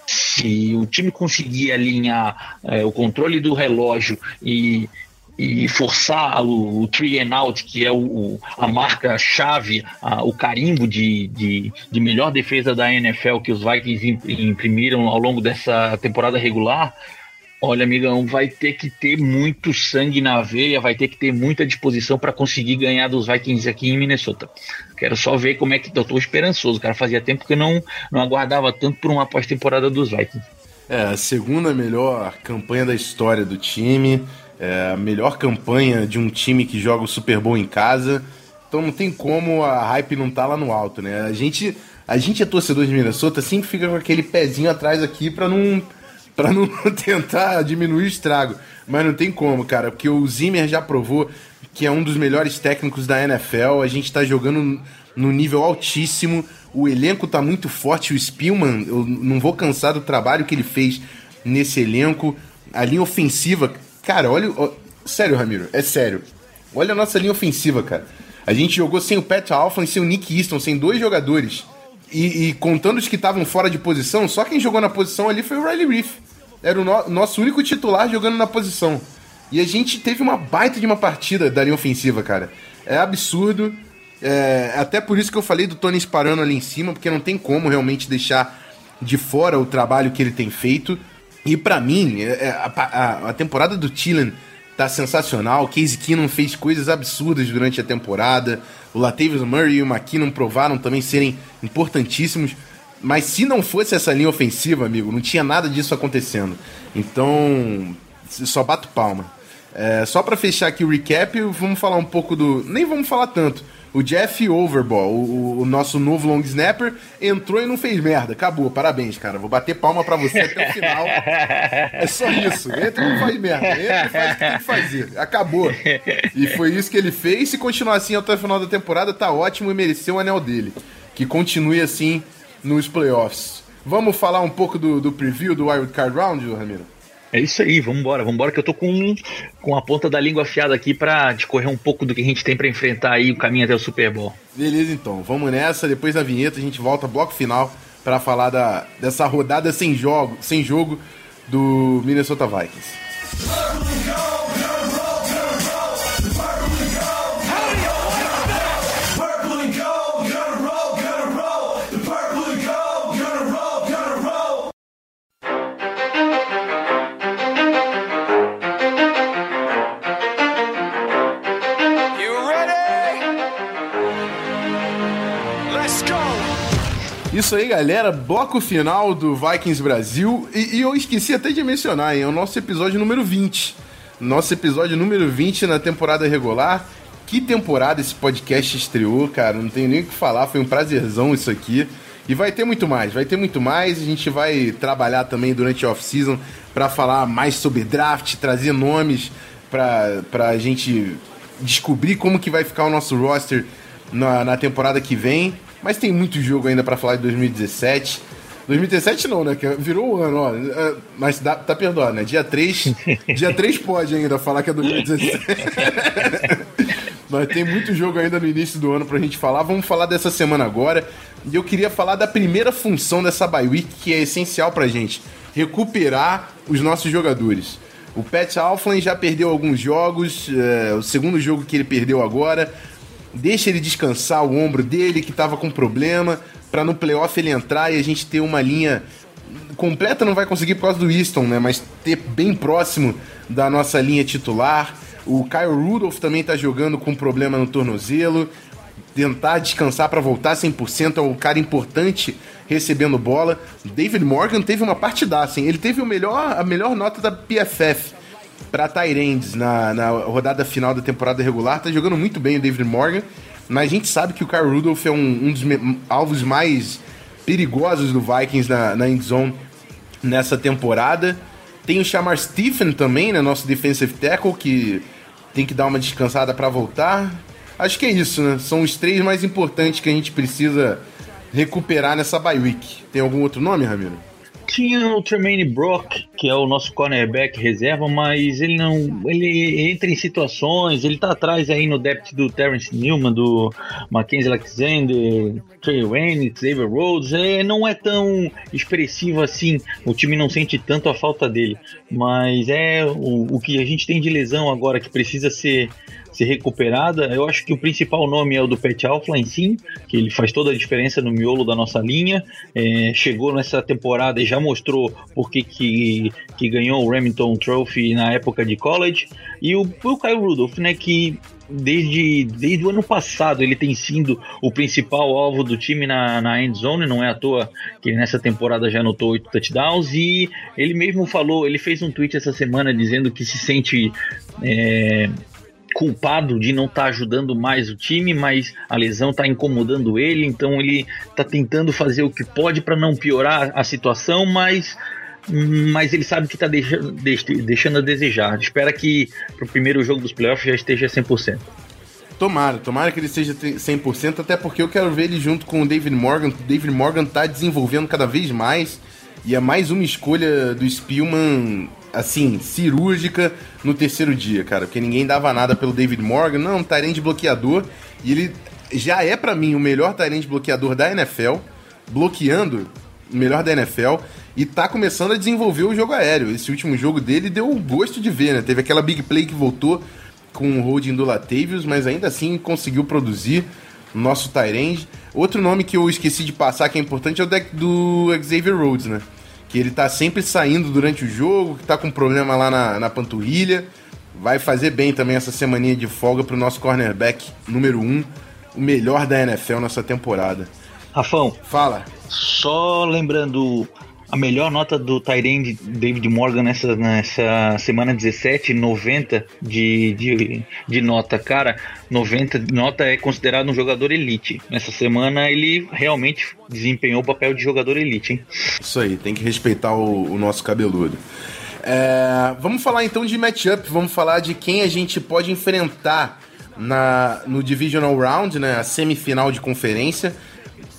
Se o time conseguir alinhar é, o controle do relógio e e forçar o, o three and out, que é o, a marca-chave, o carimbo de, de, de, melhor defesa da NFL que os Vikings imprimiram ao longo dessa temporada regular, olha, amigão, vai ter que ter muito sangue na veia, vai ter que ter muita disposição para conseguir ganhar dos Vikings aqui em Minnesota. Quero só ver como é que eu tô esperançoso, cara. Fazia tempo que eu não, não aguardava tanto por uma pós-temporada dos Vikings. É, a segunda melhor campanha da história do time. É a melhor campanha de um time que joga o Super Bowl em casa. Então não tem como a hype não tá lá no alto, né? A gente, a gente é torcedor de Minnesota, sempre fica com aquele pezinho atrás aqui para não para não tentar diminuir o estrago. Mas não tem como, cara, porque o Zimmer já provou que é um dos melhores técnicos da NFL. A gente tá jogando no nível altíssimo. O elenco tá muito forte. O Spielman, eu não vou cansar do trabalho que ele fez nesse elenco. A linha ofensiva, cara, olha. sério, Ramiro, é sério. Olha a nossa linha ofensiva, cara. A gente jogou sem o Pat Alflin, sem o Nick Easton, sem dois jogadores. E, e contando os que estavam fora de posição, só quem jogou na posição ali foi o Riley Reef. Era o no nosso único titular jogando na posição. E a gente teve uma baita de uma partida da linha ofensiva, cara. É absurdo. É, até por isso que eu falei do Tony Sparano ali em cima, porque não tem como realmente deixar de fora o trabalho que ele tem feito. E para mim, é, é, a, a, a, temporada do Tillen tá sensacional. Casey Keenum fez coisas absurdas durante a temporada. O Latavius Murray e o McKinnon provaram também serem importantíssimos. Mas se não fosse essa linha ofensiva, amigo, não tinha nada disso acontecendo. Então, só bato palma. É, só para fechar aqui o recap, vamos falar um pouco do. Nem vamos falar tanto. O Jeff Overball, o, o, nosso novo long snapper, entrou e não fez merda. Acabou, parabéns, cara. Vou bater palma para você até o final. É só isso. Entra e não faz merda. Entra e faz o que tem que fazer. Acabou. E foi isso que ele fez. Se continuar assim até o final da temporada, tá ótimo e mereceu o anel dele. Que continue assim nos playoffs. Vamos falar um pouco do, do preview do Wild Card Round, Ramiro? É isso aí, vambora, vambora, que eu tô com, com a ponta da língua afiada aqui pra discorrer um pouco do que a gente tem para enfrentar aí o caminho até o Super Bowl. Beleza, então, vamos nessa. Depois da vinheta a gente volta bloco final para falar da, dessa rodada sem jogo, sem jogo do Minnesota Vikings. Isso aí, galera. Bloco final do Vikings Brasil. E, e, eu esqueci até de mencionar, hein? É o nosso episódio número 20. Nosso episódio número 20 na temporada regular. Que temporada esse podcast estreou, cara. Não tenho nem o que falar. Foi um prazerzão isso aqui. E vai ter muito mais, vai ter muito mais. A gente vai trabalhar também durante a off-season para falar mais sobre draft, trazer nomes para a gente descobrir como que vai ficar o nosso roster na, na temporada que vem. Mas tem muito jogo ainda para falar de 2017. 2017 não, né? Que virou o ano, ó. É, mas dá, tá perdoado, né? Dia 3. dia 3 pode ainda falar que é 2017. Mas tem muito jogo ainda no início do ano pra gente falar. Vamos falar dessa semana agora. E eu queria falar da primeira função dessa bye week, que é essencial pra gente: recuperar os nossos jogadores. O Pat Alflin já perdeu alguns jogos, é, o segundo jogo que ele perdeu agora deixa ele descansar o ombro dele que estava com problema, para no playoff ele entrar e a gente ter uma linha completa não vai conseguir por causa do Easton, né? Mas ter bem próximo da nossa linha titular. O Kyle Rudolph também tá jogando com problema no tornozelo. Tentar descansar para voltar 100% é um cara importante recebendo bola. David Morgan teve uma partidaça, hein? Ele teve o melhor, a melhor nota da PFF para Tyrands na, na rodada final da temporada regular. Tá jogando muito bem o David Morgan, mas a gente sabe que o Kyle Rudolph é um, um dos alvos mais perigosos do Vikings na, na endzone nessa temporada. Tem o Shamar Stephen também, né, nosso defensive tackle, que tem que dar uma descansada para voltar. Acho que é isso, né? São os três mais importantes que a gente precisa recuperar nessa bye week. Tem algum outro nome, Ramiro? Tinha o Tremaine Brock, que é o nosso cornerback reserva, mas ele não. Ele entra em situações, ele tá atrás aí no depth do Terrence Newman, do Mackenzie Alexander, Trey Wayne, Xavier Rhodes. É, não é tão expressivo assim, o time não sente tanto a falta dele. Mas é o, o que a gente tem de lesão agora que precisa ser ser recuperada. Eu acho que o principal nome é o do Pet Alflin, sim, que ele faz toda a diferença no miolo da nossa linha. É, chegou nessa temporada e já mostrou porque que, que ganhou o Remington Trophy na época de college. E o, o Kyle Rudolph, né, que desde, desde o ano passado ele tem sido o principal alvo do time na, na end zone, não é à toa que nessa temporada já anotou oito touchdowns e ele mesmo falou, ele fez um tweet essa semana dizendo que se sente é, culpado de não estar tá ajudando mais o time, mas a lesão está incomodando ele, então ele está tentando fazer o que pode para não piorar a situação, mas mas ele sabe que está deixando, deixando a desejar. Espera que para o primeiro jogo dos playoffs já esteja 100%. Tomara, tomara que ele seja 100%, até porque eu quero ver ele junto com o David Morgan. O David Morgan está desenvolvendo cada vez mais e é mais uma escolha do Spielman assim, cirúrgica no terceiro dia, cara. Porque ninguém dava nada pelo David Morgan. Não, um Tyrande bloqueador. E ele já é para mim o melhor Tyrande bloqueador da NFL. Bloqueando o melhor da NFL. E tá começando a desenvolver o jogo aéreo. Esse último jogo dele deu gosto de ver, né? Teve aquela big play que voltou com o holding do Latavius, mas ainda assim conseguiu produzir nosso Tyrande. Outro nome que eu esqueci de passar que é importante é o deck do Xavier Rhodes, né? Que ele tá sempre saindo durante o jogo, que tá com problema lá na, na panturrilha. Vai fazer bem também essa semaninha de folga pro nosso cornerback número 1, um, o melhor da NFL nessa temporada. Rafão. Fala. Só lembrando a melhor nota do Tyrande David Morgan nessa, nessa semana 17, 90 de, de, de nota. Cara, 90 nota é considerado um jogador elite. Nessa semana ele realmente desempenhou o papel de jogador elite, hein? Isso aí, tem que respeitar o, o nosso cabeludo. É, vamos falar então de matchup, vamos falar de quem a gente pode enfrentar na, no Divisional Round, né, a semifinal de conferência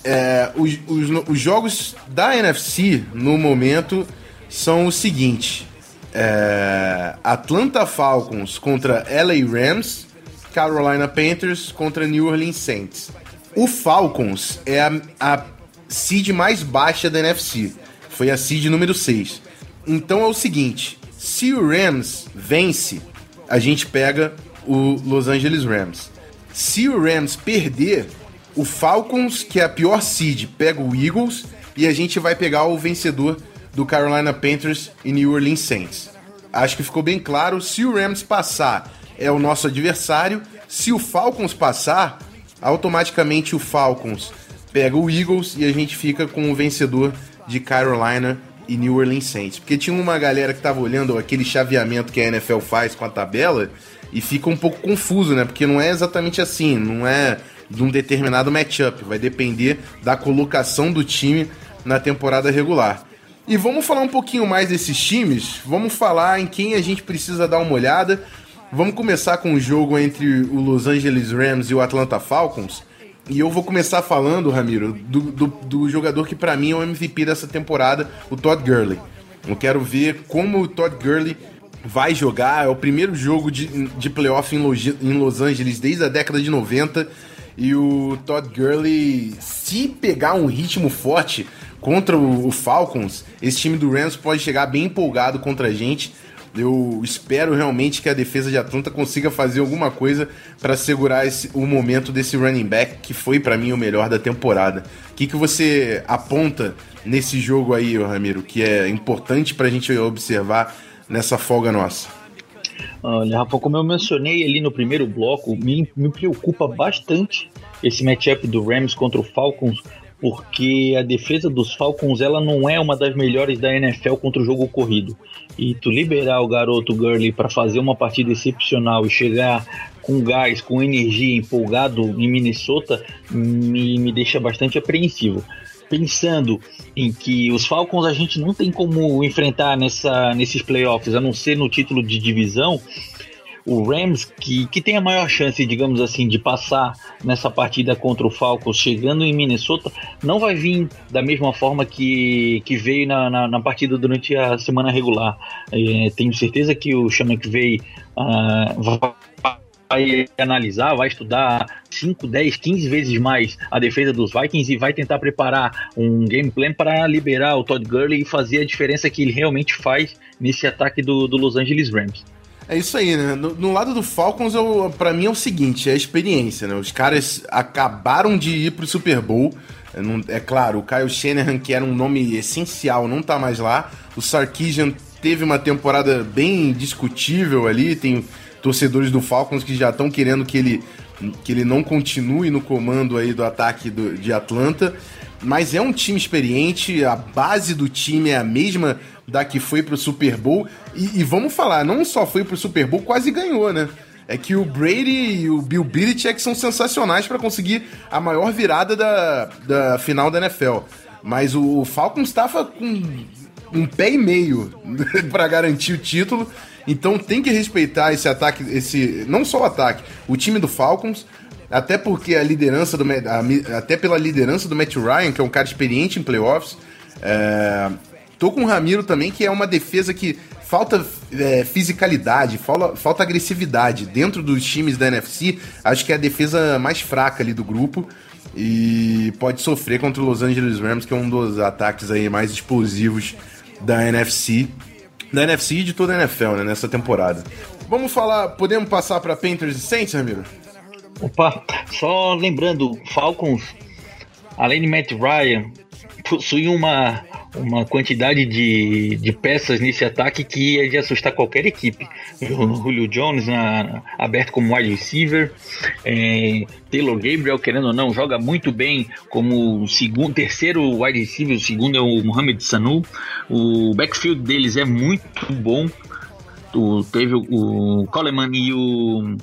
é, os, os, os, jogos da NFC no momento são o seguinte: é, Atlanta Falcons contra LA Rams, Carolina Panthers contra New Orleans Saints. O Falcons é a, a seed mais baixa da NFC, foi a seed número 6. Então é o seguinte: se o Rams vence, a gente pega o Los Angeles Rams. Se o Rams perder, o Falcons, que é a pior seed, pega o Eagles e a gente vai pegar o vencedor do Carolina Panthers e New Orleans Saints. Acho que ficou bem claro. Se o Rams passar, é o nosso adversário. Se o Falcons passar, automaticamente o Falcons pega o Eagles e a gente fica com o vencedor de Carolina e New Orleans Saints. Porque tinha uma galera que tava olhando aquele chaveamento que a NFL faz com a tabela e fica um pouco confuso, né? Porque não é exatamente assim, não é de um determinado matchup, vai depender da colocação do time na temporada regular. E vamos falar um pouquinho mais desses times, vamos falar em quem a gente precisa dar uma olhada. Vamos começar com o jogo entre o Los Angeles Rams e o Atlanta Falcons. E eu vou começar falando, Ramiro, do, do, do jogador que para mim é o MVP dessa temporada, o Todd Gurley. Eu quero ver como o Todd Gurley vai jogar. É o primeiro jogo de, de playoff em Los Angeles desde a década de 90 e o Todd Gurley, se pegar um ritmo forte contra o, Falcons, esse time do Rams pode chegar bem empolgado contra a gente. Eu espero realmente que a defesa de Atlanta consiga fazer alguma coisa para segurar esse, o momento desse running back, que foi para mim o melhor da temporada. O que, que você aponta nesse jogo aí, Ramiro, que é importante para a gente observar nessa folga nossa? Olha, Rafa, como eu mencionei ali no primeiro bloco, me, me preocupa bastante esse matchup do Rams contra o Falcons, porque a defesa dos Falcons ela não é uma das melhores da NFL contra o jogo corrido. E tu liberar o garoto Gurley para fazer uma partida excepcional e chegar com gás, com energia, empolgado em Minnesota, me, me deixa bastante apreensivo pensando em que os Falcons a gente não tem como enfrentar nessa, nesses playoffs, a não ser no título de divisão, o Rams, que, que tem a maior chance, digamos assim, de passar nessa partida contra o Falcons, chegando em Minnesota, não vai vir da mesma forma que, que veio na, na, na partida durante a semana regular. É, tenho certeza que o Sean McVay uh, vai vai analisar, vai estudar 5, 10, 15 vezes mais a defesa dos Vikings e vai tentar preparar um game plan para liberar o Todd Gurley e fazer a diferença que ele realmente faz nesse ataque do, do Los Angeles Rams. É isso aí, né? No, no lado do Falcons, para mim é o seguinte, é a experiência, né? Os caras acabaram de ir pro Super Bowl. É, não, é claro, o Kyle Shanahan, que era um nome essencial, não tá mais lá. O Sarkisian teve uma temporada bem discutível ali, tem torcedores do Falcons que já estão querendo que ele, que ele não continue no comando aí do ataque do, de Atlanta. Mas é um time experiente, a base do time é a mesma da que foi pro Super Bowl. E, e vamos falar, não só foi pro Super Bowl, quase ganhou, né? É que o Brady e o Bill Belichick são sensacionais para conseguir a maior virada da, da final da NFL. Mas o Falcons estava com um pé e meio para garantir o título. Então tem que respeitar esse ataque, esse não só o ataque, o time do Falcons, até porque a liderança do a, até pela liderança do Matt Ryan, que é um cara experiente em playoffs. É, tô com o Ramiro também, que é uma defesa que falta é, fisicalidade, falta, falta agressividade dentro dos times da NFC. Acho que é a defesa mais fraca ali do grupo e pode sofrer contra o Los Angeles Rams, que é um dos ataques aí mais explosivos da NFC, da NFC e de toda a NFL, né, nessa temporada. Vamos falar, podemos passar para Panthers e Saints, Ramiro? Opa, só lembrando, Falcons, além de Matt Ryan, possui uma uma quantidade de, de peças nesse ataque que ia de assustar qualquer equipe. O Julio Jones na, aberto como wide receiver, é, Taylor Gabriel, querendo ou não, joga muito bem como segundo, terceiro wide receiver, o segundo é o Mohamed Sanu. O backfield deles é muito bom. O, teve o, o Coleman e o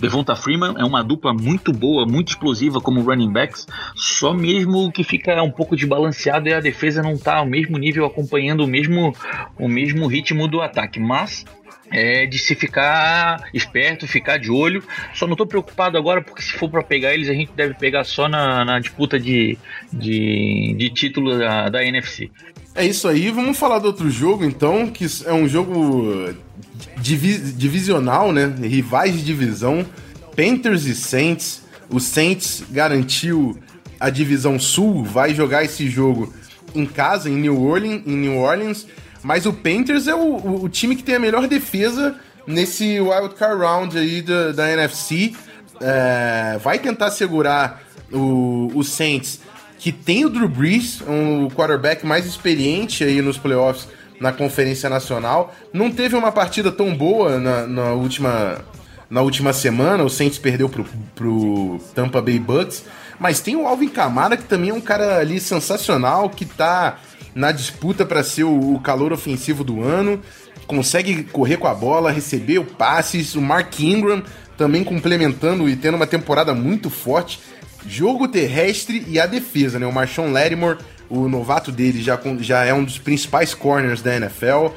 Devonta Freeman é uma dupla muito boa, muito explosiva como running backs, só mesmo que fica um pouco desbalanceado e a defesa não está ao mesmo nível acompanhando o mesmo, o mesmo ritmo do ataque, mas é de se ficar esperto, ficar de olho. Só não estou preocupado agora porque se for para pegar eles, a gente deve pegar só na, na disputa de, de, de título da, da NFC. É isso aí, vamos falar do outro jogo então, que é um jogo divi divisional, né? Rivais de divisão, Panthers e Saints. O Saints garantiu a divisão sul, vai jogar esse jogo em casa, em New Orleans, em New Orleans mas o Panthers é o, o time que tem a melhor defesa nesse Wild Card Round aí da, da NFC. É, vai tentar segurar o, o Saints, que tem o Drew Brees, um quarterback mais experiente aí nos playoffs na Conferência Nacional. Não teve uma partida tão boa na, na última, na última semana, o Saints perdeu pro, pro Tampa Bay Bucks, mas tem o Alvin Kamara, que também é um cara ali sensacional, que tá na disputa para ser o, o calor ofensivo do ano, consegue correr com a bola, receber o passes, o Mark Ingram também complementando e tendo uma temporada muito forte. Jogo terrestre e a defesa, né? O Marshawn Lattimore o novato dele já, já é um dos principais corners da NFL.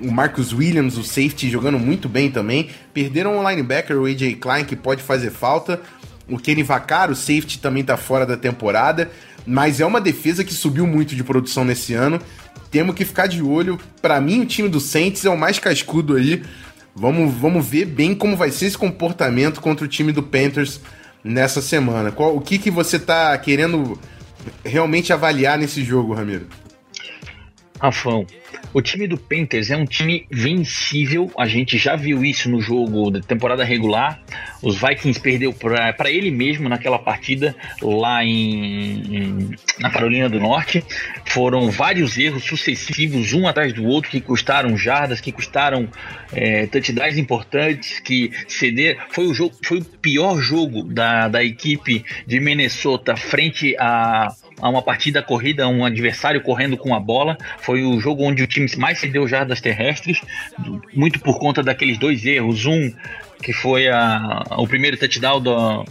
O Marcus Williams, o safety, jogando muito bem também. Perderam o linebacker, o AJ Klein, que pode fazer falta. O Kenny Vaccaro, o safety, também tá fora da temporada. Mas é uma defesa que subiu muito de produção nesse ano. Temos que ficar de olho. Para mim, o time do Saints é o mais cascudo aí. Vamos, vamos ver bem como vai ser esse comportamento contra o time do Panthers nessa semana. Qual, o que, que você tá querendo realmente avaliar nesse jogo, Ramiro? Rafão, o time do Panthers é um time vencível. A gente já viu isso no jogo da temporada regular. Os Vikings perdeu para ele mesmo naquela partida lá em, em, na Carolina do Norte. Foram vários erros sucessivos, um atrás do outro, que custaram jardas, que custaram é, touchdowns importantes, que ceder. Foi o jogo, foi o pior jogo da, da equipe de Minnesota frente a a uma partida corrida, um adversário correndo com a bola. Foi o jogo onde o time mais cedeu jardas terrestres, muito por conta daqueles dois erros. Um que foi a, o primeiro touchdown do,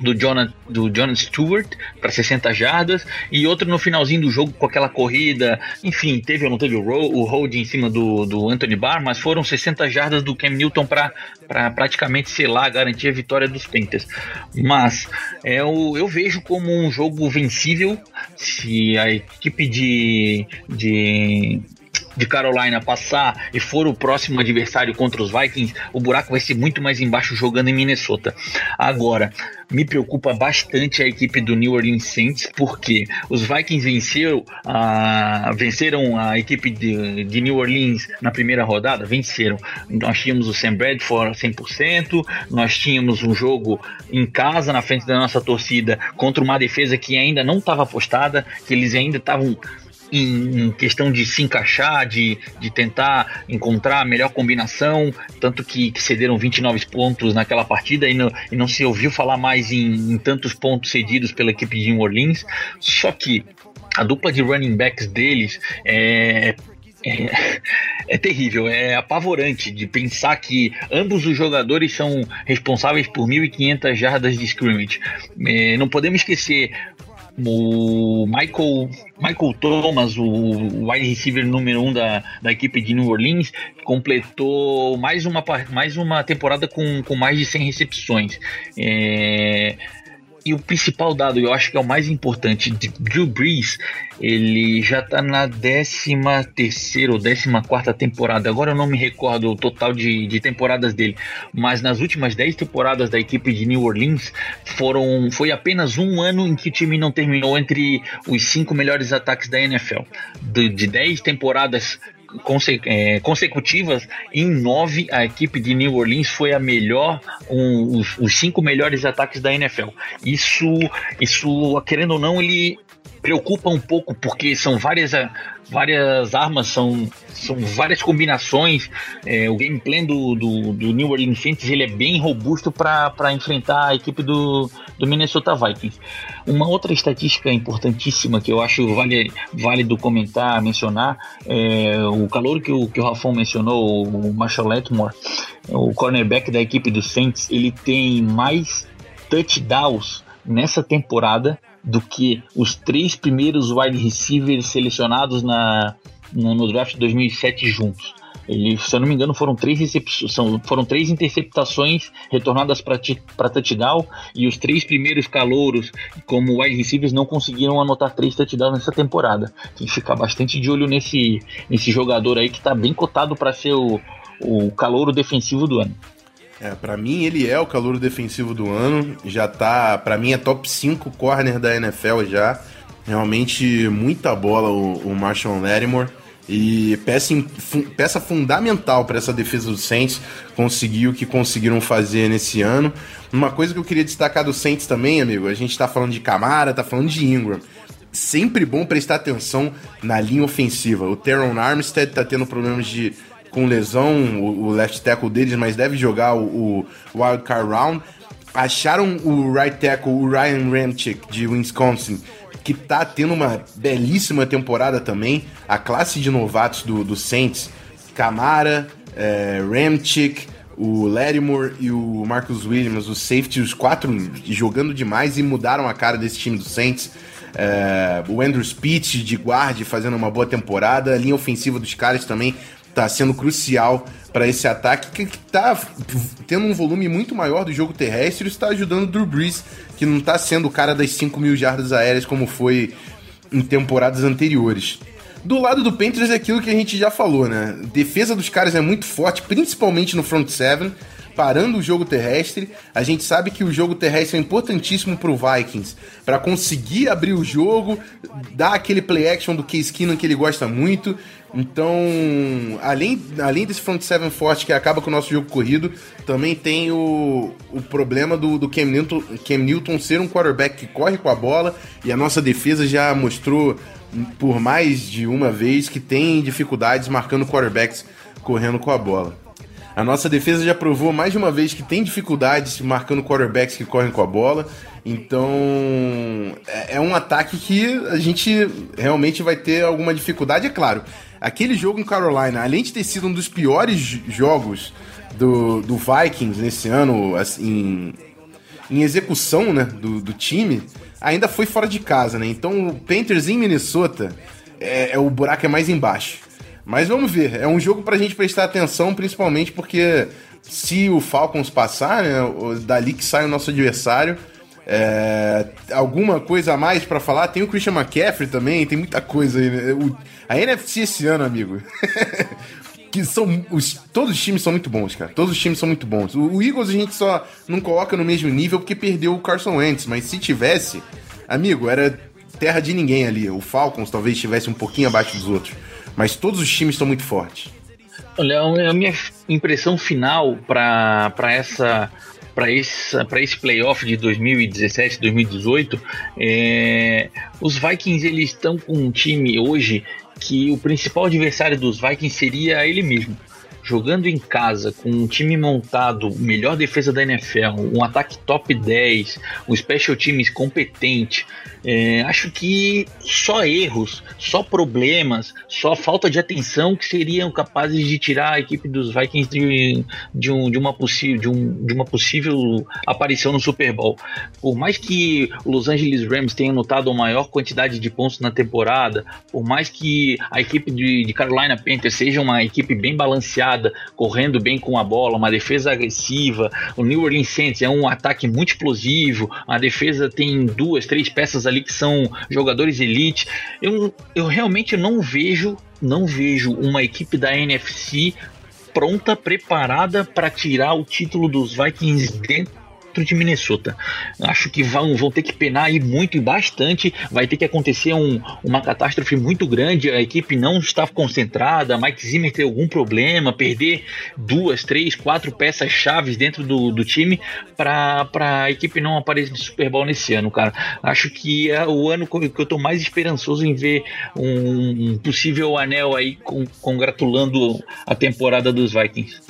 do Jonathan, do Jonathan Stewart para 60 jardas e outro no finalzinho do jogo com aquela corrida. Enfim, teve ou não teve o, roll, o hold em cima do, do Anthony Barr, mas foram 60 jardas do Cam Newton para pra praticamente selar, garantir a vitória dos Panthers. Mas é, eu, eu vejo como um jogo vencível se a equipe de, de de Carolina passar e for o próximo adversário contra os Vikings, o buraco vai ser muito mais embaixo jogando em Minnesota. Agora, me preocupa bastante a equipe do New Orleans Saints, porque os Vikings venceram a, venceram a equipe de, de New Orleans na primeira rodada, venceram. Nós tínhamos o Sam Bradford 100%, nós tínhamos um jogo em casa, na frente da nossa torcida, contra uma defesa que ainda não estava apostada, que eles ainda estavam em, questão de se encaixar, de, de tentar encontrar a melhor combinação, tanto que, que cederam 29 pontos naquela partida e não, e não se ouviu falar mais em, em tantos pontos cedidos pela equipe de New Orleans. Só que a dupla de running backs deles é é, é, terrível, é apavorante de pensar que ambos os jogadores são responsáveis por 1.500 jardas de scrimmage. É, não podemos esquecer o Michael, Michael Thomas, o wide receiver número um da, da equipe de New Orleans, completou mais uma, mais uma temporada com, com mais de 100 recepções. É, e o principal dado, eu acho que é o mais importante, Drew Brees, ele já está na 13 terceira ou 14 quarta temporada. Agora eu não me recordo o total de, de temporadas dele, mas nas últimas 10 temporadas da equipe de New Orleans foram foi apenas um ano em que o time não terminou entre os cinco melhores ataques da NFL. De, de 10 temporadas conse é, consecutivas, em nove a equipe de New Orleans foi a melhor, um, os, os, cinco melhores ataques da NFL. Isso, isso, querendo ou não, ele preocupa um pouco porque são várias várias armas, são, são várias combinações. É, o gameplay do, do, do, New Orleans Saints ele é bem robusto para enfrentar a equipe do, do Minnesota Vikings. Uma outra estatística importantíssima que eu acho vale, válido comentar, mencionar, é o calor que o, que o Rafão mencionou, o Marshall Letmore, o cornerback da equipe do Saints, ele tem mais touchdowns nessa temporada do que os três primeiros wide receivers selecionados na, no, draft de 2007 juntos. Ele, se eu não me engano, foram três, são, foram três interceptações retornadas para touchdown e os três primeiros calouros, como wide receivers, não conseguiram anotar três touchdowns nessa temporada. Tem que ficar bastante de olho nesse, nesse jogador aí que está bem cotado para ser o, o calouro defensivo do ano. É, para mim ele é o calor defensivo do ano, já tá, para mim é top 5 corner da NFL já. Realmente muita bola o, o Marshall Lattimore e peça, peça fundamental para essa defesa do Saints conseguir o que conseguiram fazer nesse ano. Uma coisa que eu queria destacar do Saints também, amigo, a gente tá falando de Camara, tá falando de Ingram. Sempre bom prestar atenção na linha ofensiva. O Teron Armstead tá tendo problemas de com lesão, o, o left tackle deles, mas deve jogar o, o wild card round. Acharam o right tackle, o Ryan Ramchick, de Wisconsin, que tá tendo uma belíssima temporada também. A classe de novatos do, do Saints, Camara, é, Ramchick, o Lattimore e o Marcus Williams, os safety, os quatro jogando demais e mudaram a cara desse time do Saints. É, o Andrew Speech de guarde fazendo uma boa temporada, a linha ofensiva dos caras também tá sendo crucial para esse ataque que, que tá tendo um volume muito maior do jogo terrestre e está ajudando o Drew Brees, que não tá sendo o cara das 5 mil jardas aéreas como foi em temporadas anteriores. Do lado do Panthers é aquilo que a gente já falou, né? Defesa dos caras é muito forte, principalmente no front seven, parando o jogo terrestre. A gente sabe que o jogo terrestre é importantíssimo para o Vikings, para conseguir abrir o jogo, dar aquele play action do Case Keenum que ele gosta muito. Então, além, além desse front seven forte que acaba com o nosso jogo corrido, também tem o, o problema do, do Cam, Newton, Cam Newton ser um quarterback que corre com a bola e a nossa defesa já mostrou por mais de uma vez que tem dificuldades marcando quarterbacks correndo com a bola. A nossa defesa já provou mais de uma vez que tem dificuldades marcando quarterbacks que correm com a bola. Então é, é um ataque que a gente realmente vai ter alguma dificuldade, é claro aquele jogo em Carolina, além de ter sido um dos piores jogos do, do Vikings nesse ano, assim, em execução né, do, do time, ainda foi fora de casa, né? Então o Panthers em Minnesota é, é, o buraco é mais embaixo. Mas vamos ver, é um jogo pra gente prestar atenção, principalmente porque se o Falcons passar, né, dali que sai o nosso adversário. É, alguma coisa a mais para falar? Tem o Christian McCaffrey também, tem muita coisa aí. Né? O, a NFC esse ano, amigo. que são os, todos os times são muito bons, cara. Todos os times são muito bons. O, o, Eagles a gente só não coloca no mesmo nível porque perdeu o Carson Wentz, mas se tivesse, amigo, era terra de ninguém ali. O Falcons talvez estivesse um pouquinho abaixo dos outros, mas todos os times estão muito fortes. Olha, a minha impressão final para essa para esse, esse playoff de 2017, 2018, é, os Vikings eles estão com um time hoje que o principal adversário dos Vikings seria ele mesmo. jogando em casa, com um time montado, melhor defesa da NFL, um ataque top 10, um special teams competente, é, acho que só erros, só problemas, só falta de atenção que seriam capazes de tirar a equipe dos Vikings de, de, um, de, uma, de, um, de uma possível aparição no Super Bowl. Por mais que o Los Angeles Rams tenha notado a maior quantidade de pontos na temporada, por mais que a equipe de, de Carolina Panthers seja uma equipe bem balanceada, correndo bem com a bola, uma defesa agressiva, o New Orleans Saints é um ataque muito explosivo, a defesa tem duas, três peças ali que são jogadores elite. Eu, eu realmente não vejo, não vejo uma equipe da NFC pronta, preparada para tirar o título dos Vikings dentro dentro de Minnesota. Acho que vão, vão ter que penar aí muito e bastante. Vai ter que acontecer um, uma catástrofe muito grande. A equipe não está concentrada. Mike Zimmer ter algum problema, perder duas, três, quatro peças chaves dentro do, do time para a equipe não aparecer no Super Bowl nesse ano, cara. Acho que é o ano que eu estou mais esperançoso em ver um, um possível anel aí com, congratulando a temporada dos Vikings.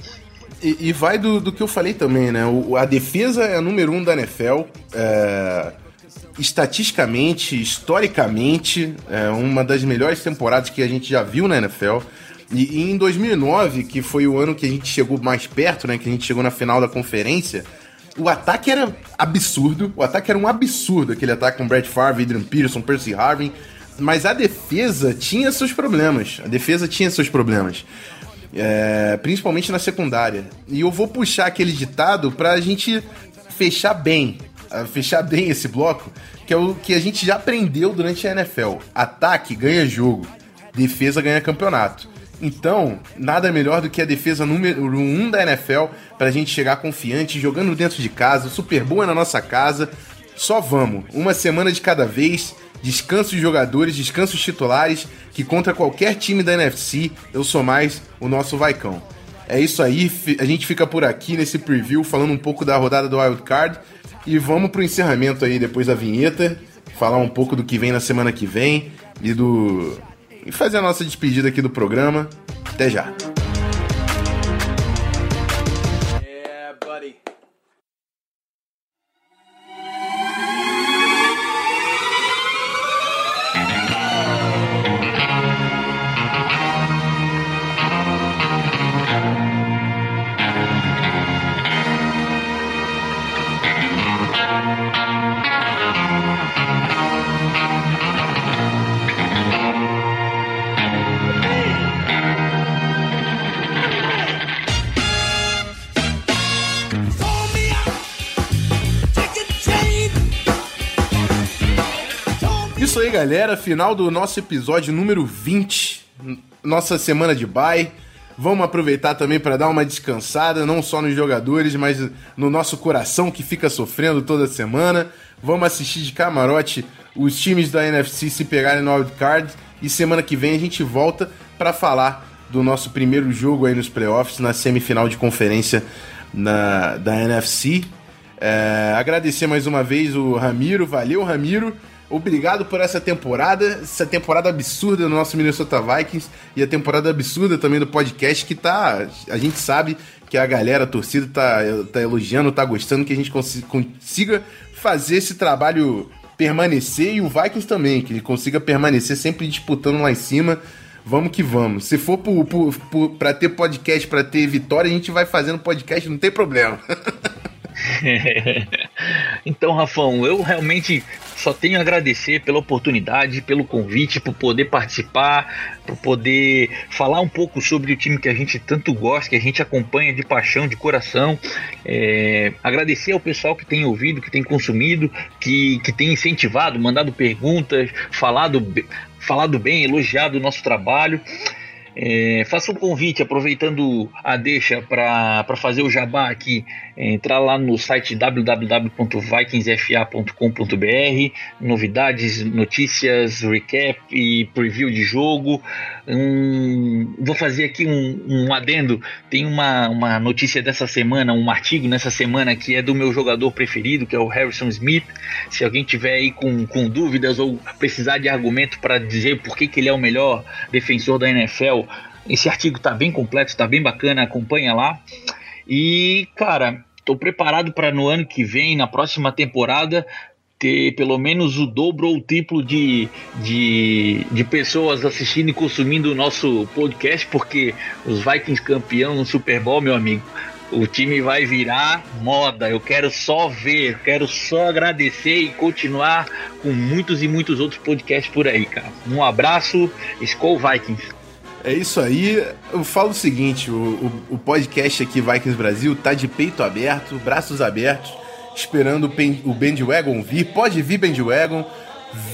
E, e vai do, do, que eu falei também, né? O, a defesa é a número um da NFL. É, estatisticamente, historicamente, é uma das melhores temporadas que a gente já viu na NFL. E, e, em 2009, que foi o ano que a gente chegou mais perto, né? Que a gente chegou na final da conferência, o ataque era absurdo. O ataque era um absurdo, aquele ataque com Brad Favre, Adrian Peterson, Percy Harvin. Mas a defesa tinha seus problemas. A defesa tinha seus problemas. É, principalmente na secundária. E eu vou puxar aquele ditado pra gente fechar bem, fechar bem esse bloco, que é o que a gente já aprendeu durante a NFL. Ataque ganha jogo, defesa ganha campeonato. Então, nada melhor do que a defesa número 1 um da NFL pra gente chegar confiante, jogando dentro de casa, Super Bowl é na nossa casa. Só vamos, uma semana de cada vez descanso de jogadores, descanso de titulares, que contra qualquer time da NFC, eu sou mais o nosso Vaicão. É isso aí, a gente fica por aqui nesse preview falando um pouco da rodada do Wild Card e vamos pro encerramento aí depois da vinheta, falar um pouco do que vem na semana que vem e do e fazer a nossa despedida aqui do programa. Até já. Galera, final do nosso episódio número 20, nossa semana de bye. Vamos aproveitar também para dar uma descansada, não só nos jogadores, mas no nosso coração que fica sofrendo toda semana. Vamos assistir de camarote os times da NFC se pegarem no wildcard e semana que vem a gente volta para falar do nosso primeiro jogo aí nos playoffs, na semifinal de conferência na, da NFC. É, agradecer mais uma vez o Ramiro, valeu Ramiro. Obrigado por essa temporada, essa temporada absurda do nosso Minnesota Vikings e a temporada absurda também do podcast que tá, a gente sabe que a galera, a torcida tá, tá elogiando, tá gostando que a gente consiga fazer esse trabalho permanecer e o Vikings também, que ele consiga permanecer sempre disputando lá em cima. Vamos que vamos. Se for para ter podcast, para ter vitória, a gente vai fazendo podcast, não tem problema. então, Rafão, eu realmente só tenho a agradecer pela oportunidade, pelo convite, por poder participar, por poder falar um pouco sobre o time que a gente tanto gosta, que a gente acompanha de paixão, de coração. É, agradecer ao pessoal que tem ouvido, que tem consumido, que, que tem incentivado, mandado perguntas, falado, falado bem, elogiado o nosso trabalho. É, faça um convite, aproveitando a deixa para fazer o jabá aqui, é, entrar lá no site www.vikingsfa.com.br, novidades, notícias, recap e preview de jogo. Um, vou fazer aqui um, um adendo. Tem uma, uma notícia dessa semana, um artigo nessa semana que é do meu jogador preferido, que é o Harrison Smith. Se alguém tiver aí com, com dúvidas ou precisar de argumento para dizer por que, que ele é o melhor defensor da NFL, Esse artigo tá bem completo, tá bem bacana, acompanha lá. E, cara, tô preparado para no ano que vem, na próxima temporada, ter pelo menos o dobro ou o triplo de, de, de pessoas assistindo e consumindo o nosso podcast, porque os Vikings campeão no Super Bowl, meu amigo, o time vai virar moda. Eu quero só ver, quero só agradecer e continuar com muitos e muitos outros podcasts por aí, cara. Um abraço, Skull Vikings. É isso aí. Eu falo o seguinte: o, o, o podcast aqui, Vikings Brasil, tá de peito aberto, braços abertos esperando o Bandwagon vir. Pode vir Bandwagon.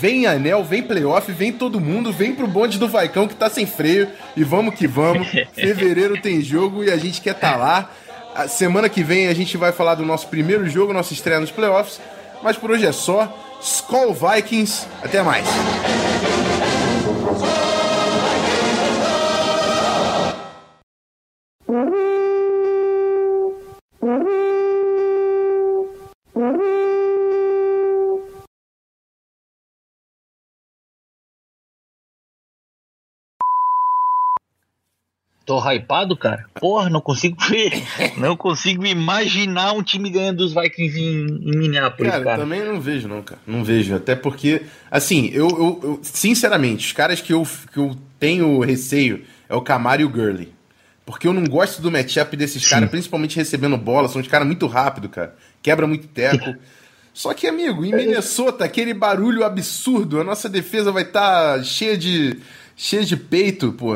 Vem anel, vem playoff, vem todo mundo, vem pro bonde do Vaicão que tá sem freio. E vamos que vamos. Fevereiro tem jogo e a gente quer tá lá. A semana que vem a gente vai falar do nosso primeiro jogo, nossa estreia nos playoffs. Mas por hoje é só. Skull Vikings. Até mais. Tô hypado, cara. Porra, não consigo ver. não consigo imaginar um time ganhando dos Vikings em, em Minneapolis, cara, cara. também não vejo, não, cara. Não vejo. Até porque, assim, eu, eu, eu, sinceramente, os caras que eu, que eu tenho receio é o Camaro e o Gurley. Porque eu não gosto do matchup desses caras, principalmente recebendo bola. São uns caras muito rápido, cara. Quebra muito teco. Só que, amigo, em é Minnesota, aquele barulho absurdo, a nossa defesa vai estar tá cheia de cheia de peito, pô.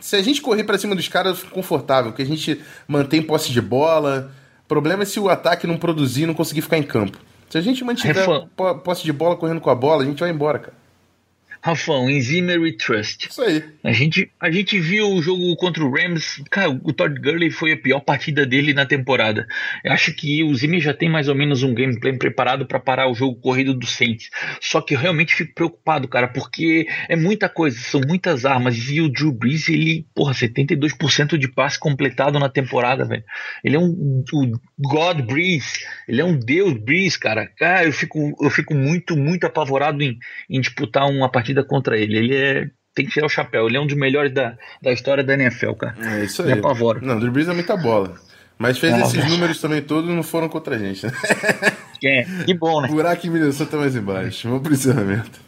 Se a gente correr para cima dos caras, fica confortável, porque a gente mantém posse de bola. O problema é se o ataque não produzir, não conseguir ficar em campo. Se a gente mantiver posse de bola correndo com a bola, a gente vai embora, cara. Rafão, we trust. Isso aí. A gente, a gente viu o jogo contra o Rams. Cara, o Todd Gurley foi a pior partida dele na temporada. Eu acho que o Zimmer já tem mais ou menos um gameplay preparado para parar o jogo corrido do Saints. Só que eu realmente fico preocupado, cara, porque é muita coisa, são muitas armas. E o Drew Brees, ele, porra, 72% de passe completado na temporada, velho. Ele é um, um God Brees. Ele é um Deus Brees, cara. Cara, eu fico, eu fico muito, muito apavorado em, em disputar uma partida contra ele. Ele é. Tem que tirar o chapéu. Ele é um dos melhores da, da história da NFL, cara. É isso aí. Me apavora. Não, o Drew Brees é muita bola. Mas fez é, esses números também todos não foram contra a gente, né? É, que bom, né? Buraco em Minnesota mais embaixo. Vamos pro encerramento.